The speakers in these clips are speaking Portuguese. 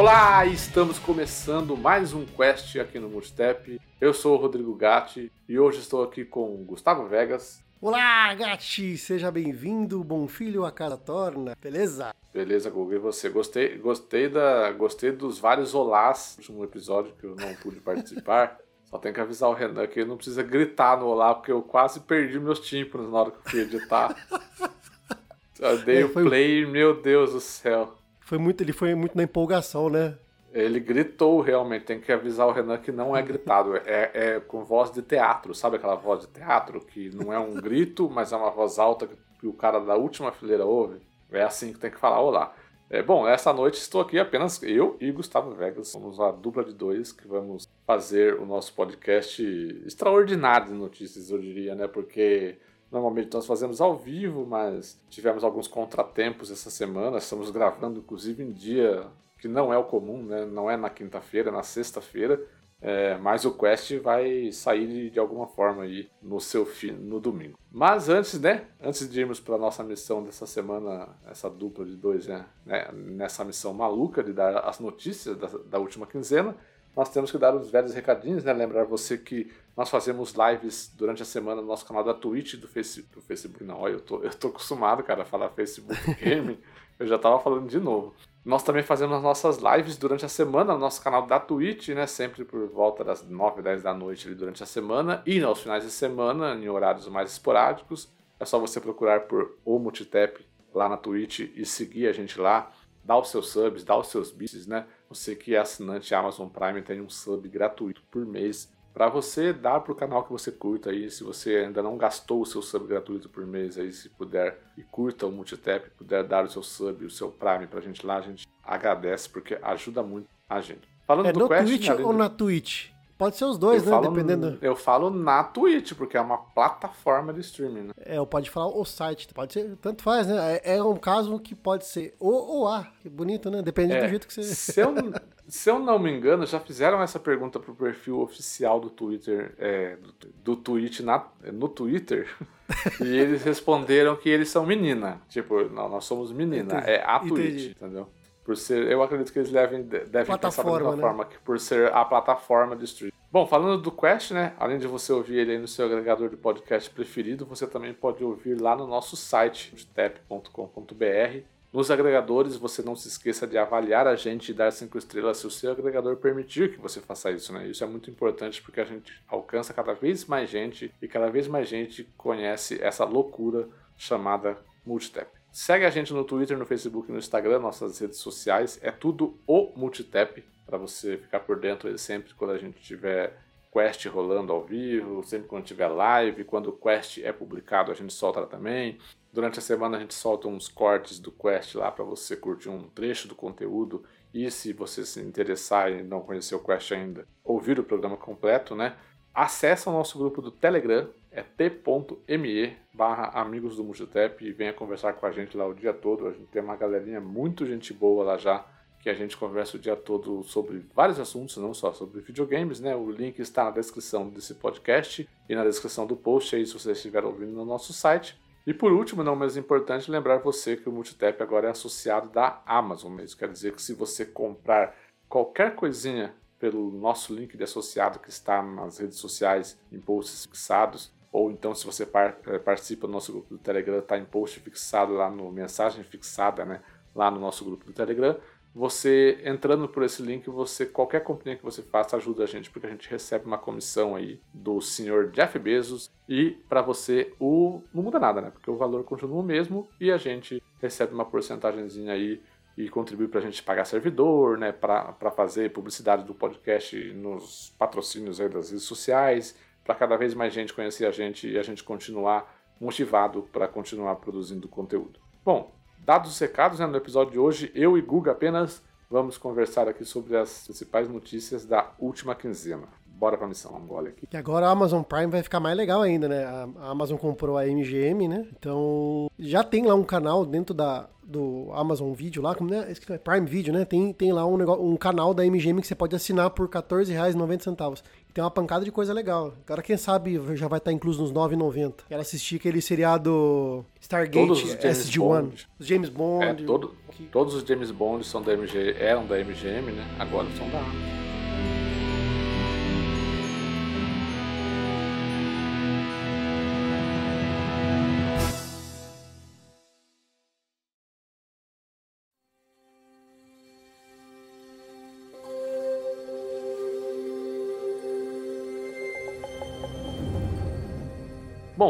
Olá, estamos começando mais um Quest aqui no Multitap. Eu sou o Rodrigo Gatti e hoje estou aqui com Gustavo Vegas. Olá, Gatti! Seja bem-vindo, bom filho a casa torna, beleza? Beleza, Google, e você? Gostei, gostei, da, gostei dos vários olás no último episódio que eu não pude participar. Só tem que avisar o Renan que ele não precisa gritar no olá, porque eu quase perdi meus tímpanos na hora que eu fui editar. eu dei é, o play, meu Deus do céu. Foi muito, ele foi muito na empolgação, né? Ele gritou realmente, tem que avisar o Renan que não é gritado, é, é com voz de teatro, sabe aquela voz de teatro que não é um grito, mas é uma voz alta que o cara da última fileira ouve? É assim que tem que falar, olá. É, bom, essa noite estou aqui apenas eu e Gustavo Vegas, somos a dupla de dois que vamos fazer o nosso podcast extraordinário de notícias, eu diria, né? Porque Normalmente nós fazemos ao vivo, mas tivemos alguns contratempos essa semana. Estamos gravando, inclusive, em dia que não é o comum, né? Não é na quinta-feira, é na sexta-feira. É, mas o Quest vai sair de, alguma forma aí no seu fim, no domingo. Mas antes, né? Antes de irmos para nossa missão dessa semana, essa dupla de dois, né? né nessa missão maluca de dar as notícias da, da última quinzena, nós temos que dar os velhos recadinhos, né? Lembrar você que nós fazemos lives durante a semana no nosso canal da Twitch do, face, do Facebook. Não, olha, eu tô, eu tô acostumado, cara, a falar Facebook Gaming. eu já tava falando de novo. Nós também fazemos as nossas lives durante a semana no nosso canal da Twitch, né? Sempre por volta das 9, 10 da noite ali durante a semana. E aos finais de semana, em horários mais esporádicos. É só você procurar por O Multitap lá na Twitch e seguir a gente lá. Dá os seus subs, dá os seus bits, né? Você que é assinante Amazon Prime tem um sub gratuito por mês para você dar para o canal que você curta aí, se você ainda não gastou o seu sub gratuito por mês aí, se puder e curta o Multitap, puder dar o seu sub, o seu Prime pra gente lá, a gente agradece porque ajuda muito a gente. Falando é do no Quest, Twitch ou na Twitch? Pode ser os dois, eu né? Falo, Dependendo. Eu falo na Twitch, porque é uma plataforma de streaming, né? É, ou pode falar o site, pode ser, tanto faz, né? É, é um caso que pode ser o ou A, que bonito, né? Depende é, do jeito que você. Se eu, se eu não me engano, já fizeram essa pergunta pro perfil oficial do Twitter, é, do, do Twitch na, no Twitter, e eles responderam que eles são menina. Tipo, não, nós somos menina, Entendi. é a Twitch, Entendi. entendeu? Por ser, eu acredito que eles devem, devem pensar da mesma né? forma que por ser a plataforma de streaming. Bom, falando do Quest, né? Além de você ouvir ele aí no seu agregador de podcast preferido, você também pode ouvir lá no nosso site, tap.com.br. Nos agregadores, você não se esqueça de avaliar a gente e dar cinco estrelas se o seu agregador permitir que você faça isso, né? Isso é muito importante porque a gente alcança cada vez mais gente e cada vez mais gente conhece essa loucura chamada Multitap. Segue a gente no Twitter, no Facebook no Instagram, nossas redes sociais. É tudo o Multitap, para você ficar por dentro sempre quando a gente tiver Quest rolando ao vivo, sempre quando tiver live, quando o Quest é publicado a gente solta também. Durante a semana a gente solta uns cortes do Quest lá para você curtir um trecho do conteúdo e se você se interessar e não conhecer o Quest ainda, ouvir o programa completo, né? Acesse o nosso grupo do Telegram, é t.me barra amigos do Multitap e venha conversar com a gente lá o dia todo. A gente tem uma galerinha muito gente boa lá já, que a gente conversa o dia todo sobre vários assuntos, não só sobre videogames, né? O link está na descrição desse podcast e na descrição do post aí se você estiver ouvindo no nosso site. E por último, não menos importante, lembrar você que o Multitap agora é associado da Amazon. Isso quer dizer que se você comprar qualquer coisinha pelo nosso link de associado que está nas redes sociais em posts fixados, ou então se você par eh, participa do nosso grupo do Telegram, está em post fixado lá no mensagem fixada, né, lá no nosso grupo do Telegram. Você entrando por esse link, você qualquer companhia que você faça ajuda a gente, porque a gente recebe uma comissão aí do senhor Jeff Bezos e para você o não muda nada, né? Porque o valor continua o mesmo e a gente recebe uma porcentagemzinha aí e contribui para a gente pagar servidor, né? Para fazer publicidade do podcast nos patrocínios aí das redes sociais para cada vez mais gente conhecer a gente e a gente continuar motivado para continuar produzindo conteúdo. Bom, dados os recados, né, no episódio de hoje, eu e Guga apenas vamos conversar aqui sobre as principais notícias da última quinzena. Bora pra missão, um gole aqui. E agora a Amazon Prime vai ficar mais legal ainda, né? A Amazon comprou a MGM, né? Então já tem lá um canal dentro da, do Amazon Video lá, como é, é Prime Video, né? Tem, tem lá um, negócio, um canal da MGM que você pode assinar por R$14,90. Tem uma pancada de coisa legal. Agora, quem sabe, já vai estar incluso nos 9,90. Quero assistir aquele seriado Stargate SG-1. Os James Bond. É, todo, que... Todos os James Bond são da MG, eram da MGM, né? Agora são da Amazon.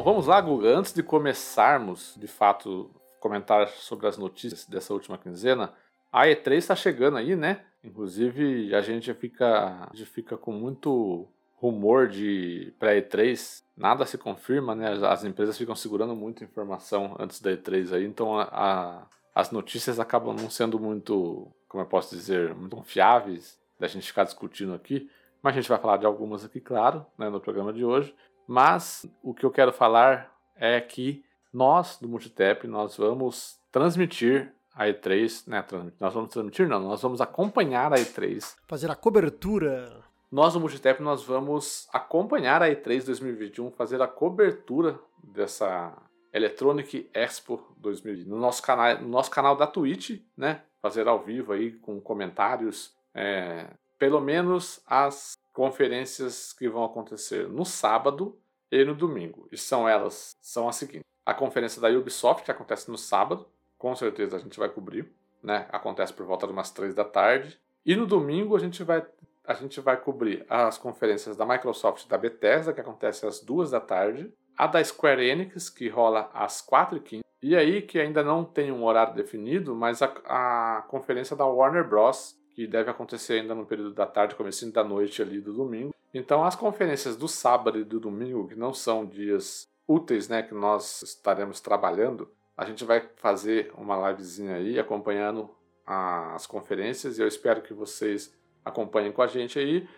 Bom, vamos lá, Guga. Antes de começarmos, de fato, comentar sobre as notícias dessa última quinzena, a E3 está chegando aí, né? Inclusive, a gente fica, a gente fica com muito rumor de pré-E3, nada se confirma, né? As empresas ficam segurando muita informação antes da E3 aí, então a, a, as notícias acabam não sendo muito, como eu posso dizer, muito confiáveis da gente ficar discutindo aqui. Mas a gente vai falar de algumas aqui, claro, né, no programa de hoje. Mas o que eu quero falar é que nós do Multitap nós vamos transmitir a E3, né? Nós vamos transmitir, não, nós vamos acompanhar a E3. Fazer a cobertura. Nós do Multitap nós vamos acompanhar a E3 2021, fazer a cobertura dessa Electronic Expo 2020 no nosso canal, no nosso canal da Twitch, né? Fazer ao vivo aí com comentários, é, pelo menos as conferências que vão acontecer no sábado e no domingo. E são elas, são as seguintes. A conferência da Ubisoft, que acontece no sábado, com certeza a gente vai cobrir, né? Acontece por volta de umas 3 da tarde. E no domingo a gente vai a gente vai cobrir as conferências da Microsoft e da Bethesda, que acontece às 2 da tarde, a da Square Enix, que rola às 4h15, e aí que ainda não tem um horário definido, mas a, a conferência da Warner Bros., que deve acontecer ainda no período da tarde, comecinho da noite ali do domingo. Então, as conferências do sábado e do domingo, que não são dias úteis, né, que nós estaremos trabalhando, a gente vai fazer uma livezinha aí acompanhando as conferências e eu espero que vocês acompanhem com a gente aí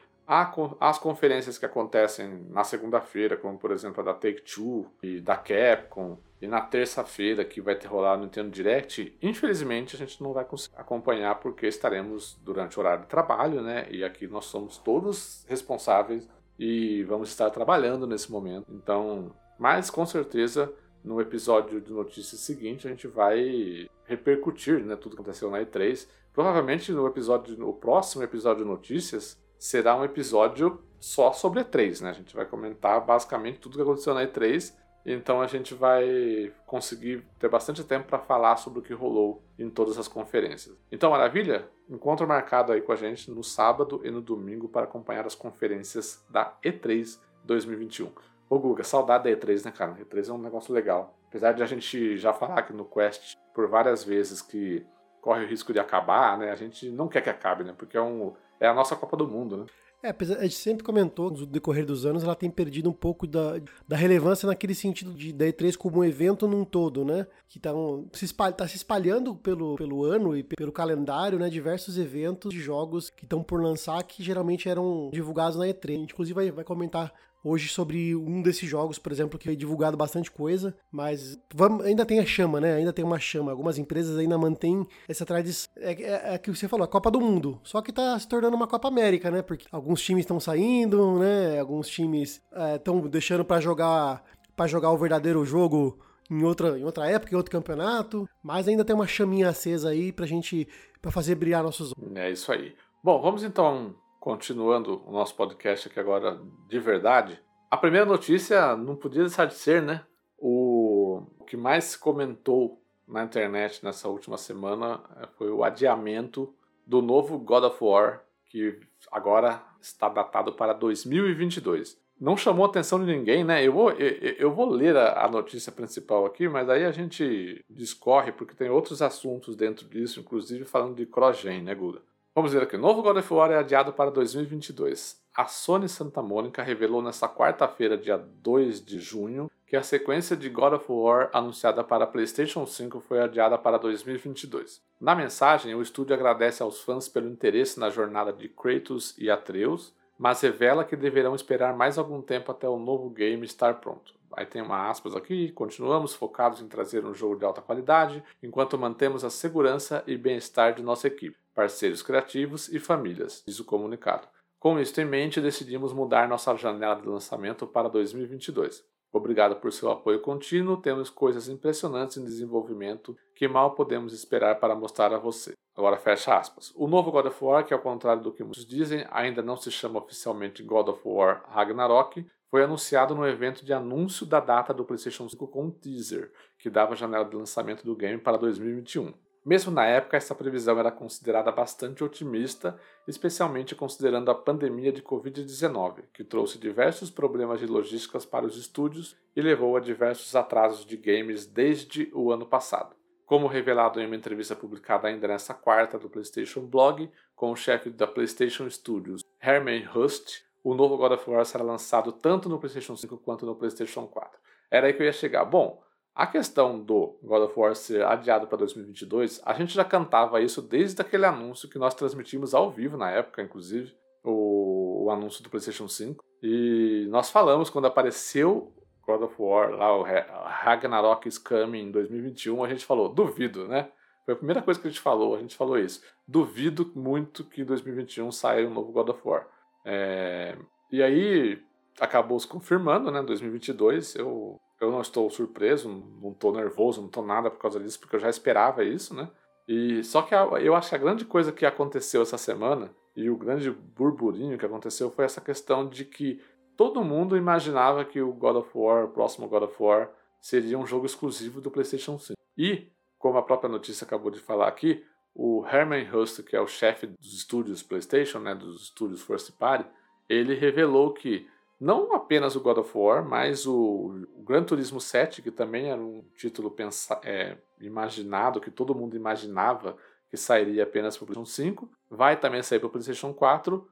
as conferências que acontecem na segunda-feira, como por exemplo a da Take-Two e da Capcom, e na terça-feira que vai ter rolado no Nintendo Direct, infelizmente a gente não vai conseguir acompanhar porque estaremos durante o horário de trabalho, né? E aqui nós somos todos responsáveis e vamos estar trabalhando nesse momento. Então, mas com certeza no episódio de notícias seguinte a gente vai repercutir, né, tudo que aconteceu na E3. Provavelmente no episódio, no próximo episódio de notícias será um episódio só sobre E3, né? A gente vai comentar basicamente tudo que aconteceu na E3 então a gente vai conseguir ter bastante tempo para falar sobre o que rolou em todas as conferências. Então, maravilha? Encontro marcado aí com a gente no sábado e no domingo para acompanhar as conferências da E3 2021. Ô Guga, saudade da E3, né, cara? E3 é um negócio legal. Apesar de a gente já falar aqui no Quest por várias vezes que corre o risco de acabar, né? A gente não quer que acabe, né? Porque é, um, é a nossa Copa do Mundo, né? É, a gente sempre comentou, no decorrer dos anos, ela tem perdido um pouco da, da relevância naquele sentido de da E3 como um evento num todo, né? Que tá, um, se, espalha, tá se espalhando pelo, pelo ano e pelo calendário, né? Diversos eventos de jogos que estão por lançar que geralmente eram divulgados na E3. A gente, inclusive, vai, vai comentar hoje sobre um desses jogos, por exemplo, que foi divulgado bastante coisa, mas vamos, ainda tem a chama, né? Ainda tem uma chama. Algumas empresas ainda mantêm essa tradição. É, é, é que você falou, a Copa do Mundo. Só que tá se tornando uma Copa América, né? Porque alguns times estão saindo, né? Alguns times estão é, deixando para jogar para jogar o verdadeiro jogo em outra, em outra época, em outro campeonato, mas ainda tem uma chaminha acesa aí pra gente para fazer brilhar nossos É isso aí. Bom, vamos então continuando o nosso podcast aqui agora de verdade, a primeira notícia não podia deixar de ser, né? O, que mais se comentou na internet nessa última semana eh, foi o adiamento do novo God of War, que agora está datado para 2022. Não chamou a atenção de ninguém, né? Eu vou, eu, eu vou ler a, a, notícia principal aqui, mas aí a gente discorre porque tem outros assuntos dentro disso, inclusive falando de cross-gen, né, Guda? Vamos ver aqui. O novo God of War é adiado para 2022. A Sony Santa Mônica revelou nesta quarta-feira, dia 2 de junho, que a sequência de God of War anunciada para PlayStation 5 foi adiada para 2022. Na mensagem, o estúdio agradece aos fãs pelo interesse na jornada de Kratos e Atreus, mas revela que deverão esperar mais algum tempo até o novo game estar pronto. Aí tem uma aspas aqui, continuamos focados em trazer um jogo de alta qualidade, enquanto mantemos a segurança e bem-estar de nossa equipe, parceiros criativos e famílias, diz o comunicado. Com isso em mente, decidimos mudar nossa janela de lançamento para 2022. Obrigado por seu apoio contínuo. Temos coisas impressionantes em desenvolvimento que mal podemos esperar para mostrar a você. Agora fecha aspas. O novo God of War, que ao contrário do que muitos dizem, ainda não se chama oficialmente God of War Ragnarok, foi anunciado no evento de anúncio da data do PlayStation 5 com um teaser, que dava a janela de lançamento do game para 2021. Mesmo na época, essa previsão era considerada bastante otimista, especialmente considerando a pandemia de Covid-19, que trouxe diversos problemas de logísticas para os estúdios e levou a diversos atrasos de games desde o ano passado. Como revelado em uma entrevista publicada ainda nesta quarta do PlayStation Blog, com o chefe da PlayStation Studios, Herman Hust, o novo God of War será lançado tanto no PlayStation 5 quanto no PlayStation 4. Era aí que eu ia chegar. Bom, a questão do God of War ser adiado para 2022, a gente já cantava isso desde aquele anúncio que nós transmitimos ao vivo na época, inclusive, o, o anúncio do PlayStation 5. E nós falamos quando apareceu God of War, lá o Ragnarok is Coming em 2021, a gente falou, duvido, né? Foi a primeira coisa que a gente falou, a gente falou isso. Duvido muito que em 2021 saia um novo God of War. É... E aí acabou se confirmando, né? 2022, eu eu não estou surpreso, não estou nervoso, não estou nada por causa disso, porque eu já esperava isso, né? E só que a, eu acho que a grande coisa que aconteceu essa semana e o grande burburinho que aconteceu foi essa questão de que todo mundo imaginava que o God of War, o próximo God of War, seria um jogo exclusivo do PlayStation 5. E, como a própria notícia acabou de falar aqui, o Herman Hust, que é o chefe dos estúdios PlayStation, né, dos estúdios First Party, ele revelou que não apenas o God of War, mas o, Gran Turismo 7, que também era um título pensa, é, imaginado, que todo mundo imaginava que sairia apenas para o PlayStation 5, vai também sair para o PlayStation 4,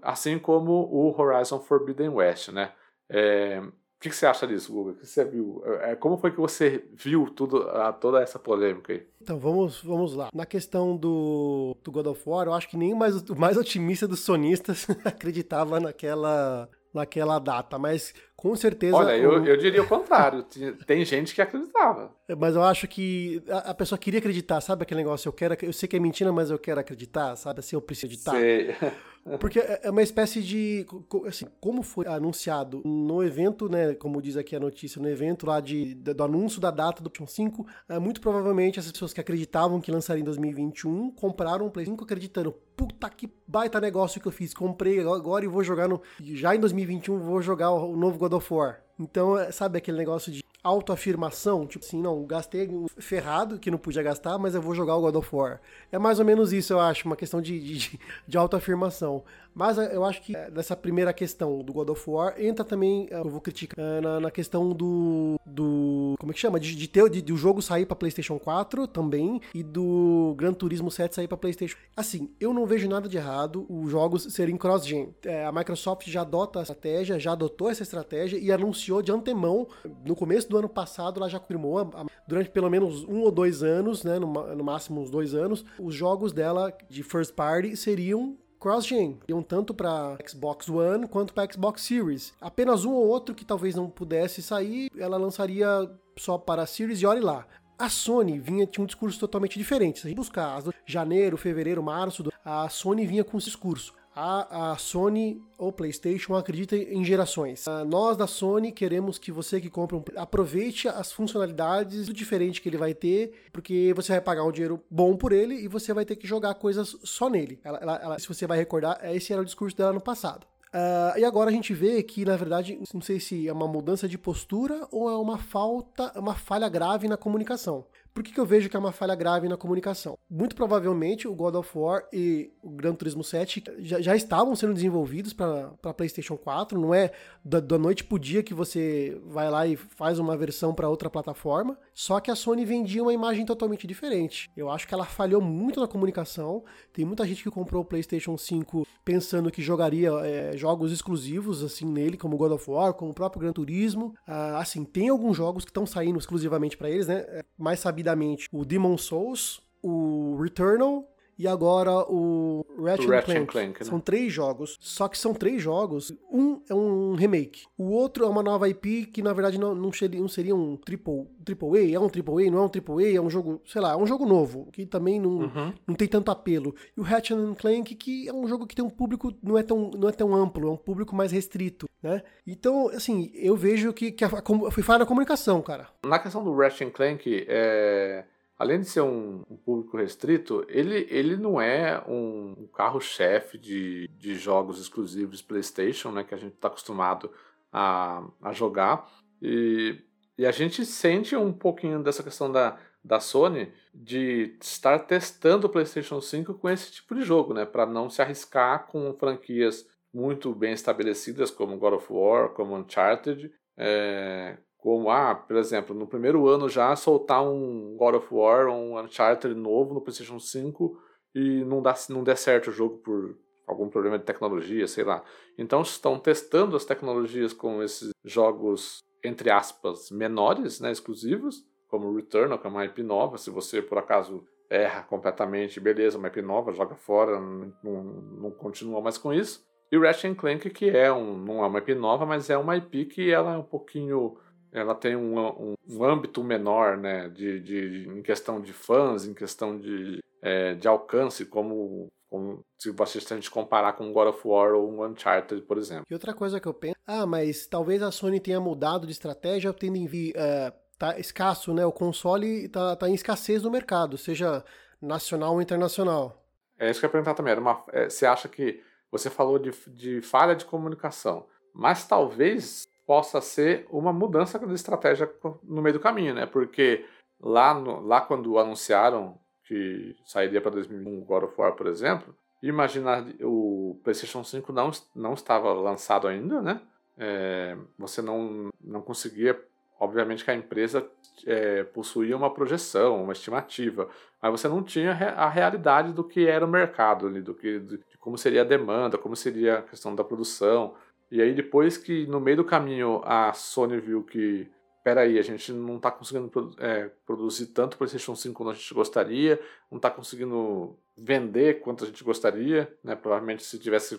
assim como o Horizon Forbidden West, né? É, o que, você acha disso, Guga? O que você viu? É, como foi que você viu tudo, toda essa polêmica aí? Então, vamos, vamos lá. Na questão do, do God of War, eu acho que nem mais, o mais otimista dos sonistas acreditava naquela naquela data, mas com certeza. Olha, eu, eu diria o contrário. Tem gente que acreditava. Mas eu acho que a, pessoa queria acreditar, sabe aquele negócio? Eu quero, eu sei que é mentira, mas eu quero acreditar, sabe? Assim, eu preciso acreditar. Sei. Porque é, é uma espécie de. Assim, como foi anunciado no evento, né? Como diz aqui a notícia, no evento lá de, do anúncio da data do PlayStation 5, é, muito provavelmente as pessoas que acreditavam que lançaria em 2021 compraram um Play 5 acreditando. Puta que baita negócio que eu fiz. Comprei agora e vou jogar no. Já em 2021 vou jogar o novo God of War. Então, é, sabe aquele negócio de autoafirmação? Tipo assim, não, gastei ferrado que não podia gastar, mas eu vou jogar o God of War. É mais ou menos isso, eu acho, uma questão de, de, de autoafirmação. Mas eh, eu acho que eh, nessa primeira questão do God of War entra também, eh, eu vou criticar, na, na questão do, do. Como é que chama? De, de ter de, de o jogo sair para PlayStation 4 também e do Gran Turismo 7 sair para PlayStation. Assim, eu não vejo nada de errado os jogos serem cross-gen. É, a Microsoft já adota a estratégia, já adotou essa estratégia e anunciou de antemão, no começo do ano passado, ela já confirmou, a, durante pelo menos um ou dois anos, né, no, no máximo uns dois anos, os jogos dela de first party seriam cross-gen. Iam tanto para Xbox One quanto para Xbox Series. Apenas um ou outro que talvez não pudesse sair, ela lançaria só para a Series e olhe lá. A Sony vinha tinha um discurso totalmente diferente. Se a gente buscar janeiro, fevereiro, março, a Sony vinha com esse discurso a, a Sony ou PlayStation acredita em gerações. Uh, nós da Sony queremos que você que compra um, aproveite as funcionalidades diferente que ele vai ter, porque você vai pagar um dinheiro bom por ele e você vai ter que jogar coisas só nele. Ela, ela, ela, se você vai recordar, esse era o discurso dela no passado. Uh, e agora a gente vê que, na verdade, não sei se é uma mudança de postura ou é uma falta, uma falha grave na comunicação. Por que, que eu vejo que é uma falha grave na comunicação? Muito provavelmente o God of War e o Gran Turismo 7 já, já estavam sendo desenvolvidos para PlayStation 4, não é da, da noite pro dia que você vai lá e faz uma versão para outra plataforma, só que a Sony vendia uma imagem totalmente diferente. Eu acho que ela falhou muito na comunicação. Tem muita gente que comprou o PlayStation 5 pensando que jogaria é, jogos exclusivos assim nele, como God of War, como o próprio Gran Turismo. Ah, assim, tem alguns jogos que estão saindo exclusivamente para eles, né? É, mais sabido rapidamente o Demon Souls, o Returnal e agora o Ratchet, Ratchet Clank. Clank, né? São três jogos, só que são três jogos. Um é um remake, o outro é uma nova IP que na verdade não, não, seria, não seria um triple, triple A, é um triple A, não é um triple A, é um jogo, sei lá, é um jogo novo, que também não, Uhum. não tem tanto apelo. E o Ratchet Clank, que é um jogo que tem um público, não é tão, não é tão amplo, é um público mais restrito, né? Então, assim, eu vejo que, que a, a, foi falha na comunicação, cara. Na questão do Ratchet Clank, é, além de ser um, um, público restrito, ele, ele não é um, um carro-chefe de, de jogos exclusivos PlayStation, né, que a gente está acostumado a, a jogar. E, e a gente sente um pouquinho dessa questão da, da Sony de estar testando o PlayStation 5 com esse tipo de jogo, né, para não se arriscar com franquias muito bem estabelecidas como God of War, como Uncharted, é, como, ah, por exemplo, no primeiro ano já soltar um God of War ou um Uncharted novo no PlayStation 5 e não, dá, não der certo o jogo por algum problema de tecnologia, sei lá. Então estão testando as tecnologias com esses jogos, entre aspas, menores, né, exclusivos, como Returnal, que é uma IP nova. Se você, por acaso, erra completamente, beleza, uma IP nova, joga fora, não, não, não continua mais com isso. E Ratchet Clank, que é um, não é uma IP nova, mas é uma IP que ela é um pouquinho ela tem um, um, um âmbito menor, né, de, de, em questão de fãs, em questão de, é, de alcance, como, como se você a gente comparar com God of War ou um Uncharted, por exemplo. E outra coisa que eu penso, ah, mas talvez a Sony tenha mudado de estratégia, tendo em vista, uh, tá escasso, né, o console tá, tá em escassez no mercado, seja nacional ou internacional. É isso que eu ia perguntar também, era uma, é, você acha que, você falou de, de falha de comunicação, mas talvez possa ser uma mudança de estratégia no meio do caminho, né? Porque lá, no, lá quando anunciaram que sairia para 2001 God of War, por exemplo, imagina o PlayStation 5 não, não estava lançado ainda, né? É, você não, não conseguia, obviamente que a empresa é, possuía uma projeção, uma estimativa, mas você não tinha a realidade do que era o mercado ali, do que de como seria a demanda, como seria a questão da produção. E aí depois que no meio do caminho a Sony viu que peraí, a gente não está conseguindo é, produzir tanto PlayStation 5 quanto a gente gostaria, não está conseguindo vender quanto a gente gostaria, né? Provavelmente se tivesse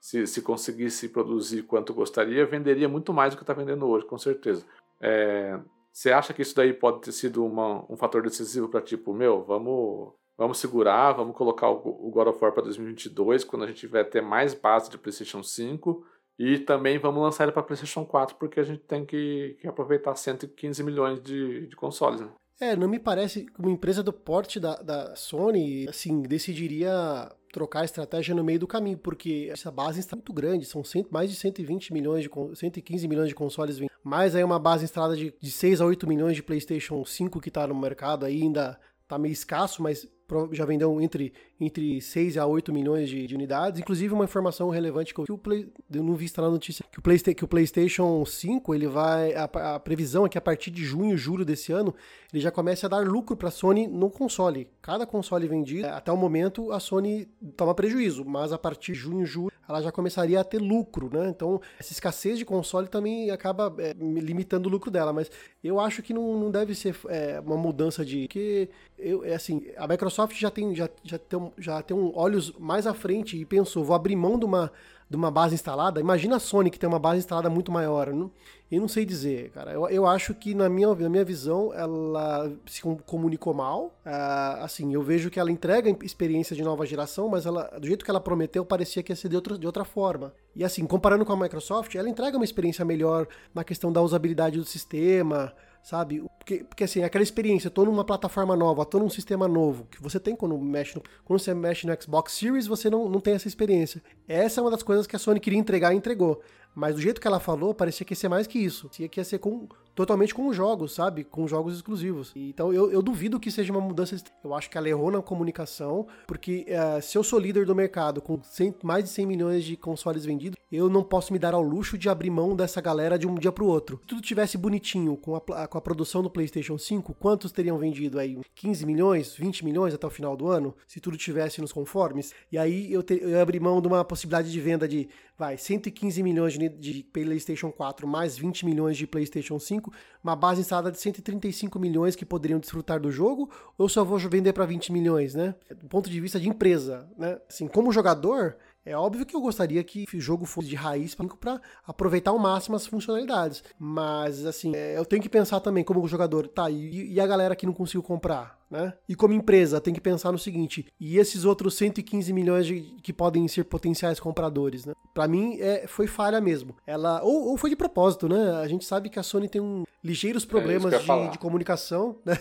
se, se conseguisse produzir quanto gostaria, venderia muito mais do que está vendendo hoje, com certeza. É, você acha que isso daí pode ter sido uma, um fator decisivo para tipo, meu, vamos vamos segurar, vamos colocar o, o God of War para 2022, quando a gente tiver ter mais base de PlayStation 5 e também vamos lançar ele para PlayStation 4, porque a gente tem que, que aproveitar 115 milhões de, de consoles. Né? É, não me parece que uma empresa do porte da, da Sony, assim, decidiria trocar a estratégia no meio do caminho, porque essa base está muito grande, são cento, mais de 120 milhões de 115 milhões de consoles. Mais aí uma base instalada de, de 6 a 8 milhões de PlayStation 5 que está no mercado aí ainda tá meio escasso, mas já vendeu entre, entre 6 a 8 milhões de, de unidades. Inclusive, uma informação relevante que eu, que o Play, eu não vi estar na notícia, que o, que o PlayStation 5, ele vai. A, a, previsão é que a partir de junho, julho desse ano, ele já comece a dar lucro para a Sony no console. Cada console vendido, até o momento, a Sony toma prejuízo, mas a partir de junho, julho, ela já começaria a ter lucro, né? Então, essa escassez de console também acaba é, limitando o lucro dela, mas eu acho que não, não deve ser é, uma mudança de. que eu, é assim, a Microsoft já tem, já, já tem, já tem um olhos mais à frente e pensou, vou abrir mão de uma, de uma base instalada. Imagina a Sony que tem uma base instalada muito maior. Não, eu não sei dizer, cara. Eu, eu acho que, na minha, na minha visão, ela se comunicou mal. Uh, assim, eu vejo que ela entrega experiência de nova geração, mas ela, do jeito que ela prometeu, parecia que ia ser de, outro, de outra forma. E assim, comparando com a Microsoft, ela entrega uma experiência melhor na questão da usabilidade do sistema sabe? Porque, porque assim, aquela experiência, tô numa plataforma nova, tô num sistema novo, que você tem quando mexe no, quando você mexe no Xbox Series, você não, não tem essa experiência. Essa é uma das coisas que a Sony queria entregar e entregou. Mas do jeito que ela falou, parecia que ia ser mais que isso. Parecia que ia ser com, totalmente com jogos, sabe? Com jogos exclusivos. Então eu, eu duvido que seja uma mudança. Eu acho que ela errou na comunicação, porque uh, se eu sou líder do mercado com 100, mais de 100 milhões de consoles vendidos, eu não posso me dar ao luxo de abrir mão dessa galera de um dia pro outro. Se tudo tivesse bonitinho com a, com a produção do PlayStation 5, quantos teriam vendido aí? 15 milhões? 20 milhões até o final do ano? Se tudo tivesse nos conformes? E aí eu, eu ia abrir mão de uma possibilidade de venda de, vai, 115 milhões de, de PlayStation 4 mais 20 milhões de PlayStation 5 135, uma base instalada de 135 milhões que poderiam desfrutar do jogo, ou só vou vender para 20 milhões, né? Do ponto de vista de empresa, né? Assim, como jogador, é óbvio que eu gostaria que o jogo fosse de raiz para aproveitar ao máximo as funcionalidades. Mas, assim, é, eu tenho que pensar também como jogador, tá, e, e a galera que não conseguiu comprar? Né? E como empresa, tem que pensar no seguinte: e esses outros 115 milhões de, que podem ser potenciais compradores, né? Para mim, é, foi falha mesmo. Ela ou, ou, foi de propósito, né? A gente sabe que a Sony tem um ligeiros é problemas é de, de, comunicação, né?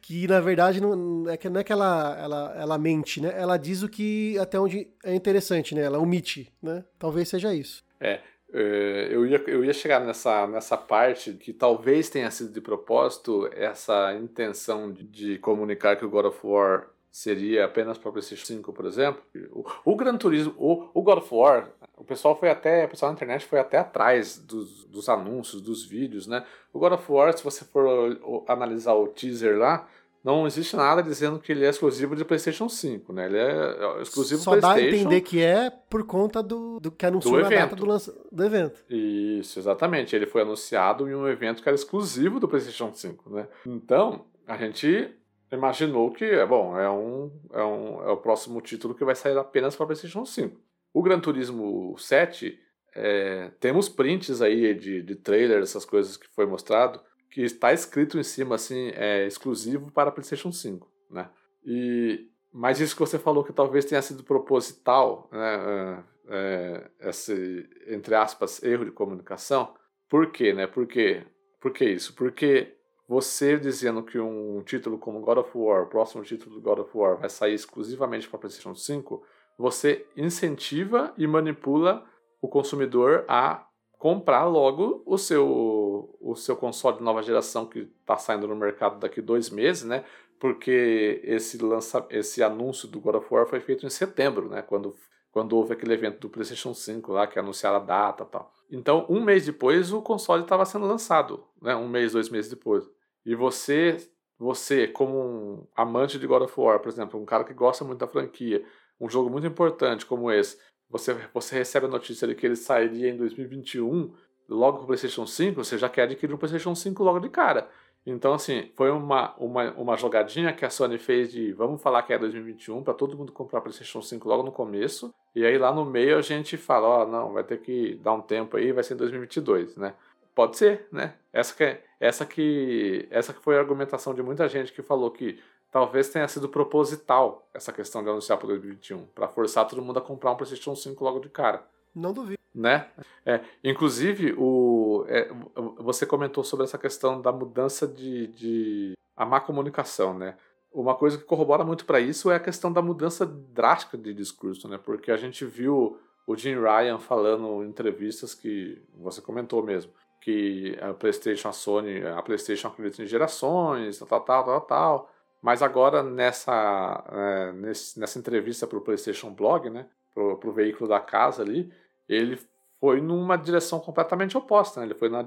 que na verdade não é que não é que ela, ela, ela mente, né? Ela diz o que até onde é interessante, né? Ela omite, né? Talvez seja isso. É, é, eu ia, eu ia chegar nessa, nessa parte que talvez tenha sido de propósito essa intenção de, de comunicar que o God of War seria apenas para PlayStation 5, por exemplo. O, o Gran Turismo, o, o, God of War, o pessoal foi até, o pessoal na internet foi até atrás dos, dos anúncios, dos vídeos, né? O God of War, se você for analisar o teaser lá, não existe nada dizendo que ele é exclusivo de PlayStation 5, né? Ele é, é exclusivo Só PlayStation. Só dá a entender que é por conta do, do que anunciou do na data do, lança, do evento. Isso, exatamente. Ele foi anunciado em um evento que era exclusivo do PlayStation 5, né? Então, a gente imaginou que, é bom, é um, é um é o próximo título que vai sair apenas para PlayStation 5. O Gran Turismo 7, é, temos prints aí de, de trailer, essas coisas que foi mostrado que está escrito em cima assim, é exclusivo para PlayStation 5, né? E mas isso que você falou que talvez tenha sido proposital, né? É, é esse entre aspas erro de comunicação. Por quê, né? Por quê? Por que isso? Porque você dizendo que um título como God of War, o próximo título do God of War, vai sair exclusivamente para PlayStation 5, você incentiva e manipula o consumidor a comprar logo o seu, o seu console de nova geração que está saindo no mercado daqui dois meses, né? Porque esse, lança, esse anúncio do God of War foi feito em setembro, né? Quando, quando houve aquele evento do PlayStation 5 lá, que anunciaram a data tal. Então, um mês depois, o console estava sendo lançado, né? Um mês, dois meses depois. E você, você como um amante de God of War, por exemplo, um cara que gosta muito da franquia, um jogo muito importante como esse, você, você recebe a notícia de que ele sairia em 2021, logo com o PlayStation 5, você já quer adquirir um PlayStation 5 logo de cara. Então, assim, foi uma, uma, uma jogadinha que a Sony fez de vamos falar que é 2021 para todo mundo comprar PlayStation 5 logo no começo. E aí lá no meio a gente fala: ó, oh, não, vai ter que dar um tempo aí, vai ser em 2022, né? Pode ser, né? Essa que, é, essa que, essa que foi a argumentação de muita gente que falou que talvez tenha sido proposital essa questão de anunciar para 2021, para forçar todo mundo a comprar um PlayStation 5 logo de cara. Não duvido. Né? É, inclusive, o, é, você comentou sobre essa questão da mudança de, de a má comunicação, né? Uma coisa que corrobora muito para isso é a questão da mudança drástica de discurso, né? Porque a gente viu o Jim Ryan falando em entrevistas que você comentou mesmo, que a PlayStation, a Sony, a PlayStation acredita em gerações, tal, tal, tal, tal. Mas agora, nessa, é, nesse, nessa entrevista para o PlayStation Blog, né, para o veículo da casa ali, ele foi numa direção completamente oposta. Né? Ele, foi na,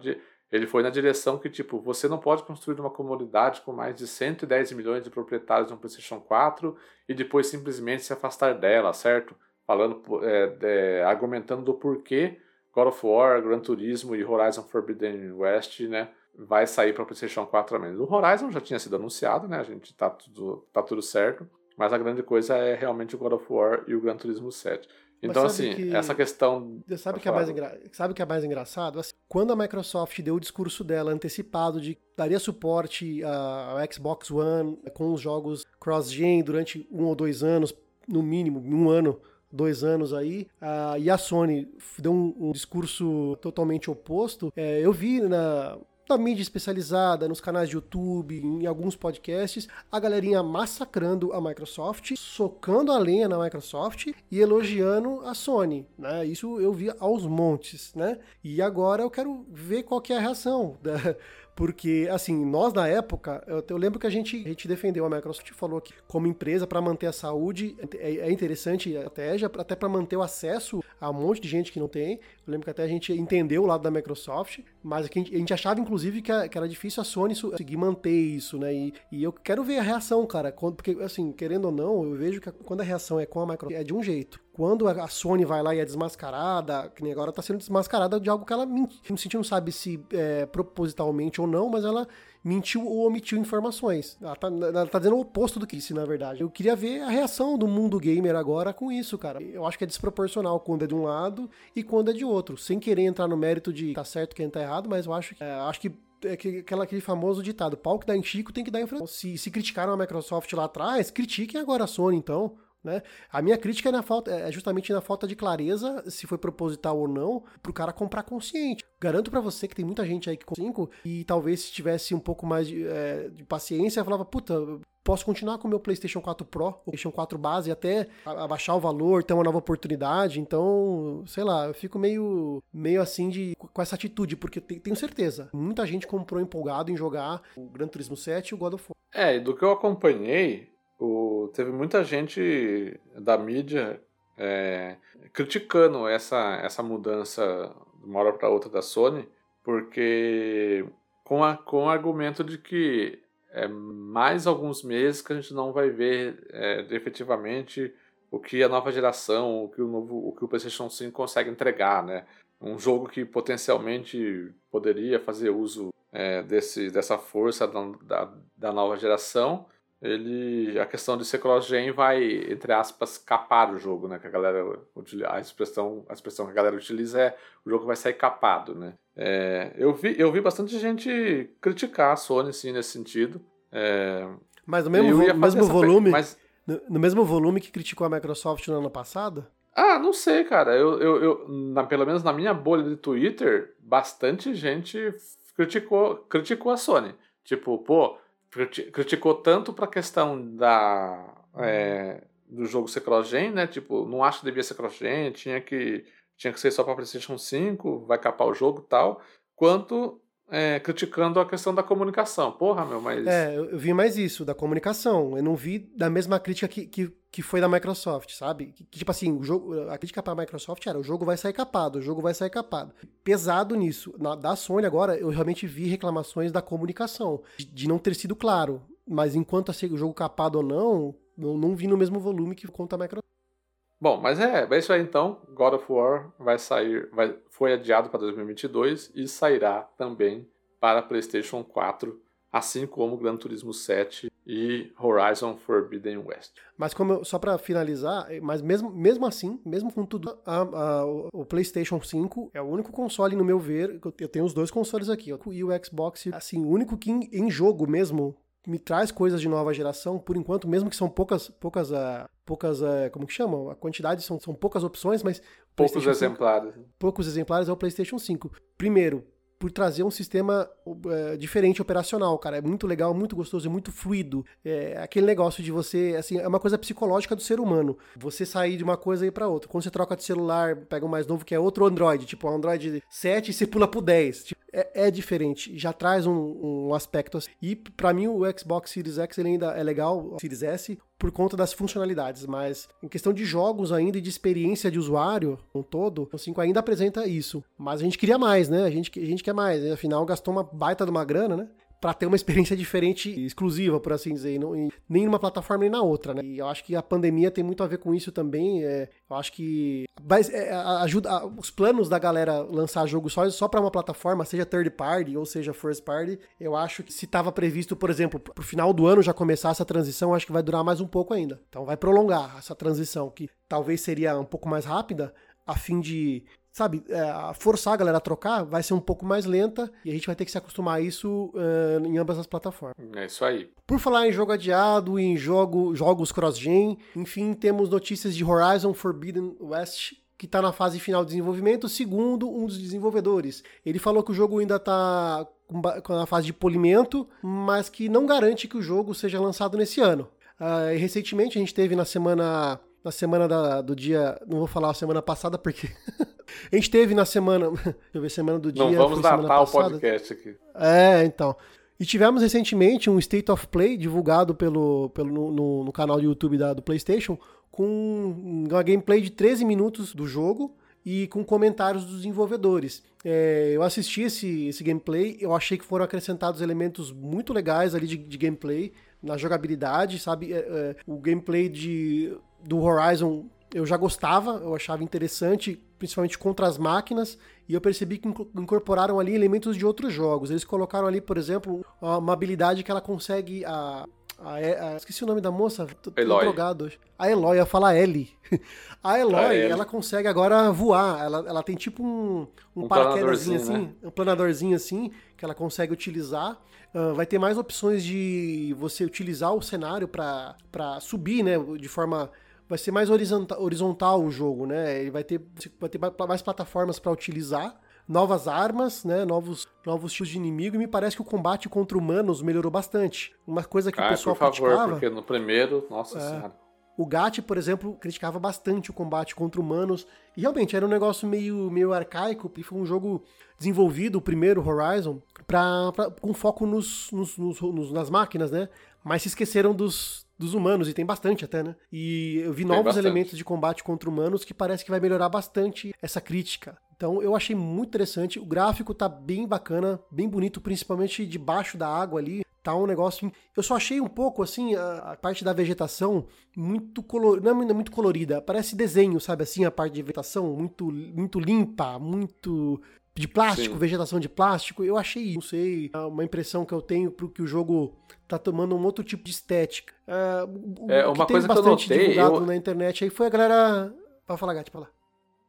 ele foi na direção que, tipo, você não pode construir uma comunidade com mais de 110 milhões de proprietários de um PlayStation 4 e depois simplesmente se afastar dela, certo? Falando, é, é, argumentando do porquê God of War, Gran Turismo e Horizon Forbidden West, né? vai sair para PlayStation 4 também. O Horizon já tinha sido anunciado, né? A gente tá tudo, tá tudo certo. Mas a grande coisa é realmente o God of War e o Gran Turismo 7. Então, assim, que... essa questão. Sabe o que, é mais engra... sabe que é mais engraçado? Assim, quando a Microsoft deu o discurso dela antecipado de daria suporte ao Xbox One com os jogos cross-gen durante um ou dois anos, no mínimo, um ano dois anos aí, uh, e a Sony deu um, um discurso totalmente oposto. É, eu vi na, na mídia especializada, nos canais de YouTube, em alguns podcasts, a galerinha massacrando a Microsoft, socando a lenha na Microsoft e elogiando a Sony, né? Isso eu vi aos montes, né? E agora eu quero ver qual que é a reação da porque, assim, nós na época, eu, eu, lembro que a gente, a gente defendeu a Microsoft falou que, como empresa, para manter a saúde, é, é interessante até, até para manter o acesso a um monte de gente que não tem. Eu lembro que até a gente entendeu o lado da Microsoft, mas a gente, a gente achava, inclusive, que, a, que, era difícil a Sony conseguir manter isso, né? E, e, eu quero ver a reação, cara, porque, assim, querendo ou não, eu vejo que quando a reação é com a Microsoft, é de um jeito. Quando a Sony vai lá e é desmascarada, que nem agora tá sendo desmascarada de algo que ela mentiu. A gente não sabe se é, propositalmente ou não, mas ela mentiu ou omitiu informações. Ela tá, ela tá dizendo o oposto do que isso, na verdade. Eu queria ver a reação do mundo gamer agora com isso, cara. Eu acho que é desproporcional quando é de um lado e quando é de outro. Sem querer entrar no mérito de tá certo quem tá errado, mas eu acho que, é, acho que é aquela, aquele famoso ditado: pau que dá em Chico tem que dar em frente. Se, se criticaram a Microsoft lá atrás, critiquem agora a Sony, então. Né? A minha crítica é, na falta, é justamente na falta de clareza, se foi proposital ou não, pro cara comprar consciente. Garanto para você que tem muita gente aí que com 5 e talvez se tivesse um pouco mais de, é, de paciência, falava, puta, posso continuar com o meu PlayStation 4 Pro, PlayStation 4 base, até abaixar o valor, ter uma nova oportunidade. Então, sei lá, eu fico meio, meio assim de com essa atitude, porque tenho certeza, muita gente comprou empolgado em jogar o Gran Turismo 7 e o God of War. É, do que eu acompanhei, o, teve muita gente da mídia é, criticando essa, essa mudança de uma hora para outra da Sony, porque com, a, com o argumento de que é mais alguns meses que a gente não vai ver é, efetivamente o que a nova geração, o que o novo, o que o PlayStation 5 consegue entregar, né? Um jogo que potencialmente poderia fazer uso é, desse, dessa força da, da, da nova geração, ele a questão de ser cross-gen vai entre aspas capar o jogo, né? Que a galera a expressão a expressão que a galera utiliza é o jogo vai sair capado, né? É, eu vi eu vi bastante gente criticar a Sony sim nesse sentido. É, mas no mesmo, mesmo volume, mas... no, no, mesmo volume que criticou a Microsoft no ano passado? Ah, não sei, cara. Eu, eu, eu na, pelo menos na minha bolha de Twitter, bastante gente criticou criticou a Sony. Tipo, pô, criticou tanto para a questão da é, do jogo ser cross-gen, né? Tipo, não acho que devia ser cross-gen, tinha que tinha que ser só para PlayStation 5, vai capar o jogo e tal, quanto é, criticando a questão da comunicação. Porra, meu, mas. É, eu vi mais isso, da comunicação. Eu não vi da mesma crítica que, que, que foi da Microsoft, sabe? Que, que tipo assim, o jogo, a crítica pra Microsoft era: o jogo vai sair capado, o jogo vai sair capado. Pesado nisso. Na, da Sony agora, eu realmente vi reclamações da comunicação, de, de não ter sido claro. Mas enquanto assim, o jogo capado ou não, não, não vi no mesmo volume que conta a Microsoft. Bom, mas é, é isso aí então. God of War vai sair, vai, foi adiado para 2022 e sairá também para PlayStation 4, assim como Gran Turismo 7 e Horizon Forbidden West. Mas como só para finalizar, mas mesmo, mesmo assim, mesmo com tudo, a, a, o PlayStation 5 é o único console no meu ver, eu tenho os dois consoles aqui, e o Xbox, assim, o único que em, em jogo mesmo me traz coisas de nova geração, por enquanto, mesmo que são poucas, poucas, uh, poucas, uh, como que chamam? A quantidade são, são poucas opções, mas poucos exemplares. 5, poucos exemplares é o PlayStation 5. Primeiro, por trazer um sistema é, diferente operacional, cara. É muito legal, muito gostoso, é muito fluido. É aquele negócio de você, assim, é uma coisa psicológica do ser humano. Você sair de uma coisa e ir pra outra. Quando você troca de celular, pega um mais novo que é outro Android, tipo um Android 7 e você pula pro 10. Tipo, é, é, diferente, já traz um, um aspecto assim. E para mim o Xbox Series X ele ainda é legal, Series S, por conta das funcionalidades, mas em questão de jogos ainda e de experiência de usuário um todo, o 5 ainda apresenta isso. Mas a gente queria mais, né? A gente, a gente quer mais. Né? Afinal, gastou uma baita de uma grana, né? Para ter uma experiência diferente, exclusiva, por assim dizer, não, nem numa plataforma nem na outra, né? E eu acho que a pandemia tem muito a ver com isso também. É, eu acho que vai, é, ajuda os planos da galera lançar jogo só, só para uma plataforma, seja third party ou seja first party. Eu acho que se estava previsto, por exemplo, pro final do ano já começar essa transição, acho que vai durar mais um pouco ainda. Então vai prolongar essa transição que talvez seria um pouco mais rápida, a fim de sabe, é, forçar a galera a trocar vai ser um pouco mais lenta e a gente vai ter que se acostumar a isso uh, em ambas as plataformas. É isso aí. Por falar em jogo adiado, em jogo, jogos cross-gen, enfim, temos notícias de Horizon Forbidden West que está na fase final de desenvolvimento, segundo um dos desenvolvedores. Ele falou que o jogo ainda está na fase de polimento, mas que não garante que o jogo seja lançado nesse ano. Uh, recentemente a gente teve na semana na semana da, do dia. Não vou falar a semana passada, porque. a gente teve na semana. Deixa eu ver, semana do dia. Não vamos datar o podcast aqui. É, então. E tivemos recentemente um State of Play divulgado pelo, pelo, no, no canal do YouTube da, do PlayStation com uma gameplay de 13 minutos do jogo e com comentários dos desenvolvedores. É, eu assisti esse, esse gameplay, eu achei que foram acrescentados elementos muito legais ali de, de gameplay, na jogabilidade, sabe? É, é, o gameplay de do Horizon eu já gostava, eu achava interessante, principalmente contra as máquinas, e eu percebi que incorporaram ali elementos de outros jogos. Eles colocaram ali, por exemplo, uma habilidade que ela consegue. A, a, a, esqueci o nome da moça, tô, tô drogado hoje. A Eloy, ia falar Ellie. A Eloy, ela consegue agora voar. Ela, ela tem tipo um, um, um paraquedas assim, né? um planadorzinho assim, que ela consegue utilizar. Uh, vai ter mais opções de você utilizar o cenário para subir, né? De forma vai ser mais horizontal, horizontal o jogo, né? Ele vai ter, vai ter mais plataformas para utilizar, novas armas, né? Novos, novos tipos de inimigo. E me parece que o combate contra humanos melhorou bastante. Uma coisa que ah, o pessoal por favor, criticava, porque no primeiro, nossa é, senhora. O Gat, por exemplo, criticava bastante o combate contra humanos. E realmente era um negócio meio, meio arcaico. E foi um jogo desenvolvido, o primeiro Horizon, pra, pra com foco nos, nos, nos, nas máquinas, né? Mas se esqueceram dos, dos humanos, e tem bastante até, né? E eu vi tem novos bastante. elementos de combate contra humanos que parece que vai melhorar bastante essa crítica. Então eu achei muito interessante. O gráfico tá bem bacana, bem bonito, principalmente debaixo da água ali. Tá um negócio. Eu só achei um pouco assim a, a parte da vegetação muito color, não é muito colorida, parece desenho, sabe assim, a parte de vegetação muito muito limpa, muito de plástico, Sim. vegetação de plástico. Eu achei, não sei, uma impressão que eu tenho pro que o jogo tá tomando um outro tipo de estética. Uh, é, uma coisa que eu notei, divulgado eu... na internet aí foi a galera. Pode falar, Gatti, falar.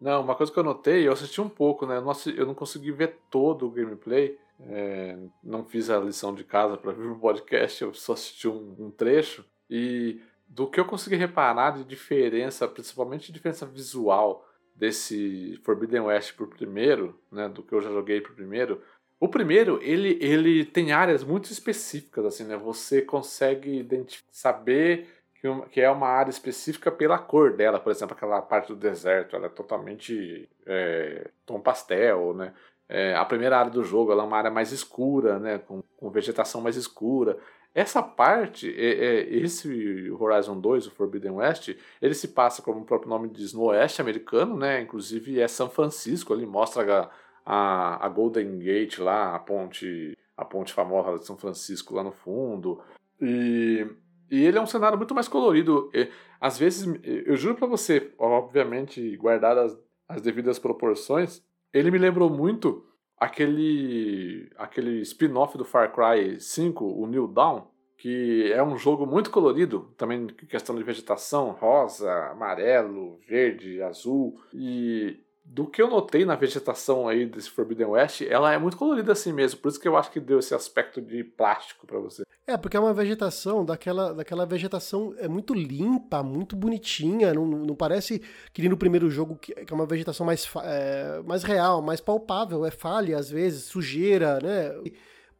Não, uma coisa que eu notei, eu assisti um pouco, né? Eu não, consegui ver todo o gameplay. É, não fiz a lição de casa para ver o podcast, eu só assisti um, um, trecho. E do que eu consegui reparar de diferença, principalmente diferença visual desse Forbidden West pro primeiro, né? Do que eu já joguei pro primeiro, o primeiro, ele, ele tem áreas muito específicas, assim, né? Você consegue saber que, uma, que é uma área específica pela cor dela. Por exemplo, aquela parte do deserto, ela é totalmente é, tom pastel, né? É, a primeira área do jogo ela é uma área mais escura, né? Com, com vegetação mais escura. Essa parte, é, é, esse Horizon 2, o Forbidden West, ele se passa, como o próprio nome diz, no oeste americano, né? Inclusive é São Francisco, ali mostra a, a, a Golden Gate lá, a ponte, a ponte famosa de São Francisco lá no fundo. E, e ele é um cenário muito mais colorido. E, às vezes, eu juro para você, obviamente, guardadas as, as devidas proporções, ele me lembrou muito aquele aquele spin-off do Far Cry 5, o New Dawn, que é um jogo muito colorido, também questão de vegetação, rosa, amarelo, verde, azul, e do que eu notei na vegetação aí desse Forbidden West, ela é muito colorida assim mesmo. Por isso que eu acho que deu esse aspecto de plástico para você. É, porque é uma vegetação, daquela, daquela vegetação é muito limpa, muito bonitinha. Não, não parece que nem no primeiro jogo, que é uma vegetação mais, é, mais real, mais palpável. É falha às vezes, sujeira, né?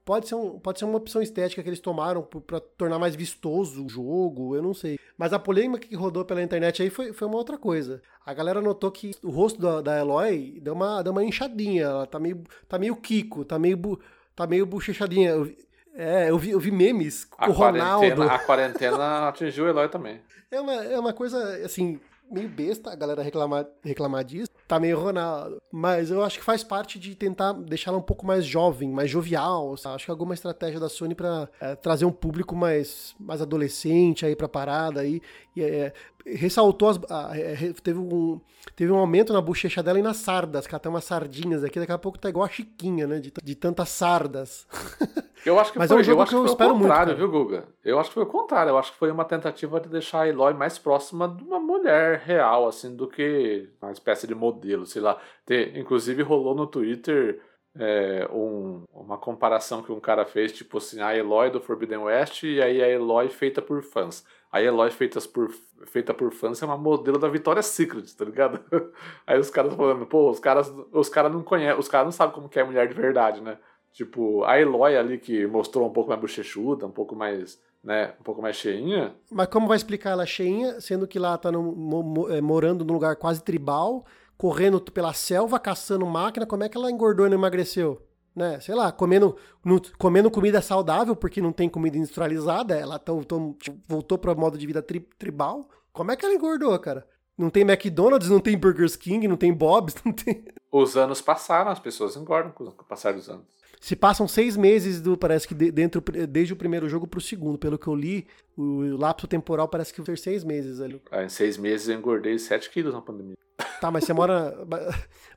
Pode ser, um, pode ser uma opção estética que eles tomaram para tornar mais vistoso o jogo, eu não sei. Mas a polêmica que rodou pela internet aí foi, foi uma outra coisa. A galera notou que o rosto da, da Eloy deu uma, deu uma inchadinha, ela tá meio, tá meio Kiko, tá meio, tá meio bochechadinha. Eu, é, eu vi, eu vi memes com a o Ronaldo. A quarentena atingiu o Eloy também. É uma, é uma coisa, assim, meio besta a galera reclamar, reclamar disso. Tá meio Ronaldo. Mas eu acho que faz parte de tentar deixá-la um pouco mais jovem, mais jovial. Sabe? Acho que alguma estratégia da Sony para é, trazer um público mais, mais adolescente aí pra parada aí. E, é, ressaltou as. A, é, teve, um, teve um aumento na bochecha dela e nas sardas, que ela tem umas sardinhas aqui, daqui a pouco tá igual a Chiquinha, né? De, de tantas sardas. Eu acho que Mas foi, é um jogo eu que, eu, que espero o contrário, muito, viu, Guga? Eu acho que foi o contrário. Eu acho que foi uma tentativa de deixar a Eloy mais próxima de uma mulher real, assim, do que uma espécie de modelo, sei lá. Ter, inclusive rolou no Twitter é, um, uma comparação que um cara fez, tipo assim, a Eloy do Forbidden West e aí a Eloy feita por fãs. A Eloy feita por, feita por fãs é uma modelo da Victoria's Secret, tá ligado? Aí os caras falando, pô, os caras, os caras não conhecem, os caras não sabem como que é mulher de verdade, né? Tipo, a Eloy ali que mostrou um pouco mais bochechuda, um pouco mais, né, um pouco mais cheinha. Mas como vai explicar ela cheinha, sendo que lá tá no, é, morando num lugar quase tribal, correndo pela selva, caçando máquina, como é que ela engordou e não emagreceu? Né? Sei lá, comendo, no, comendo comida saudável porque não tem comida industrializada, ela tão, tão, tipo, voltou para modo de vida tri, tribal. Como é que ela engordou, cara? Não tem McDonald's, não tem Burger King, não tem Bob's, não tem. Os anos passaram, as pessoas engordam com o passar dos anos. Se passam seis meses do. Parece que de, dentro, desde o primeiro jogo pro segundo. Pelo que eu li, o, o lapso temporal parece que vai ter seis meses ali. Ah, em seis meses eu engordei 7 quilos na pandemia. Tá, mas você mora.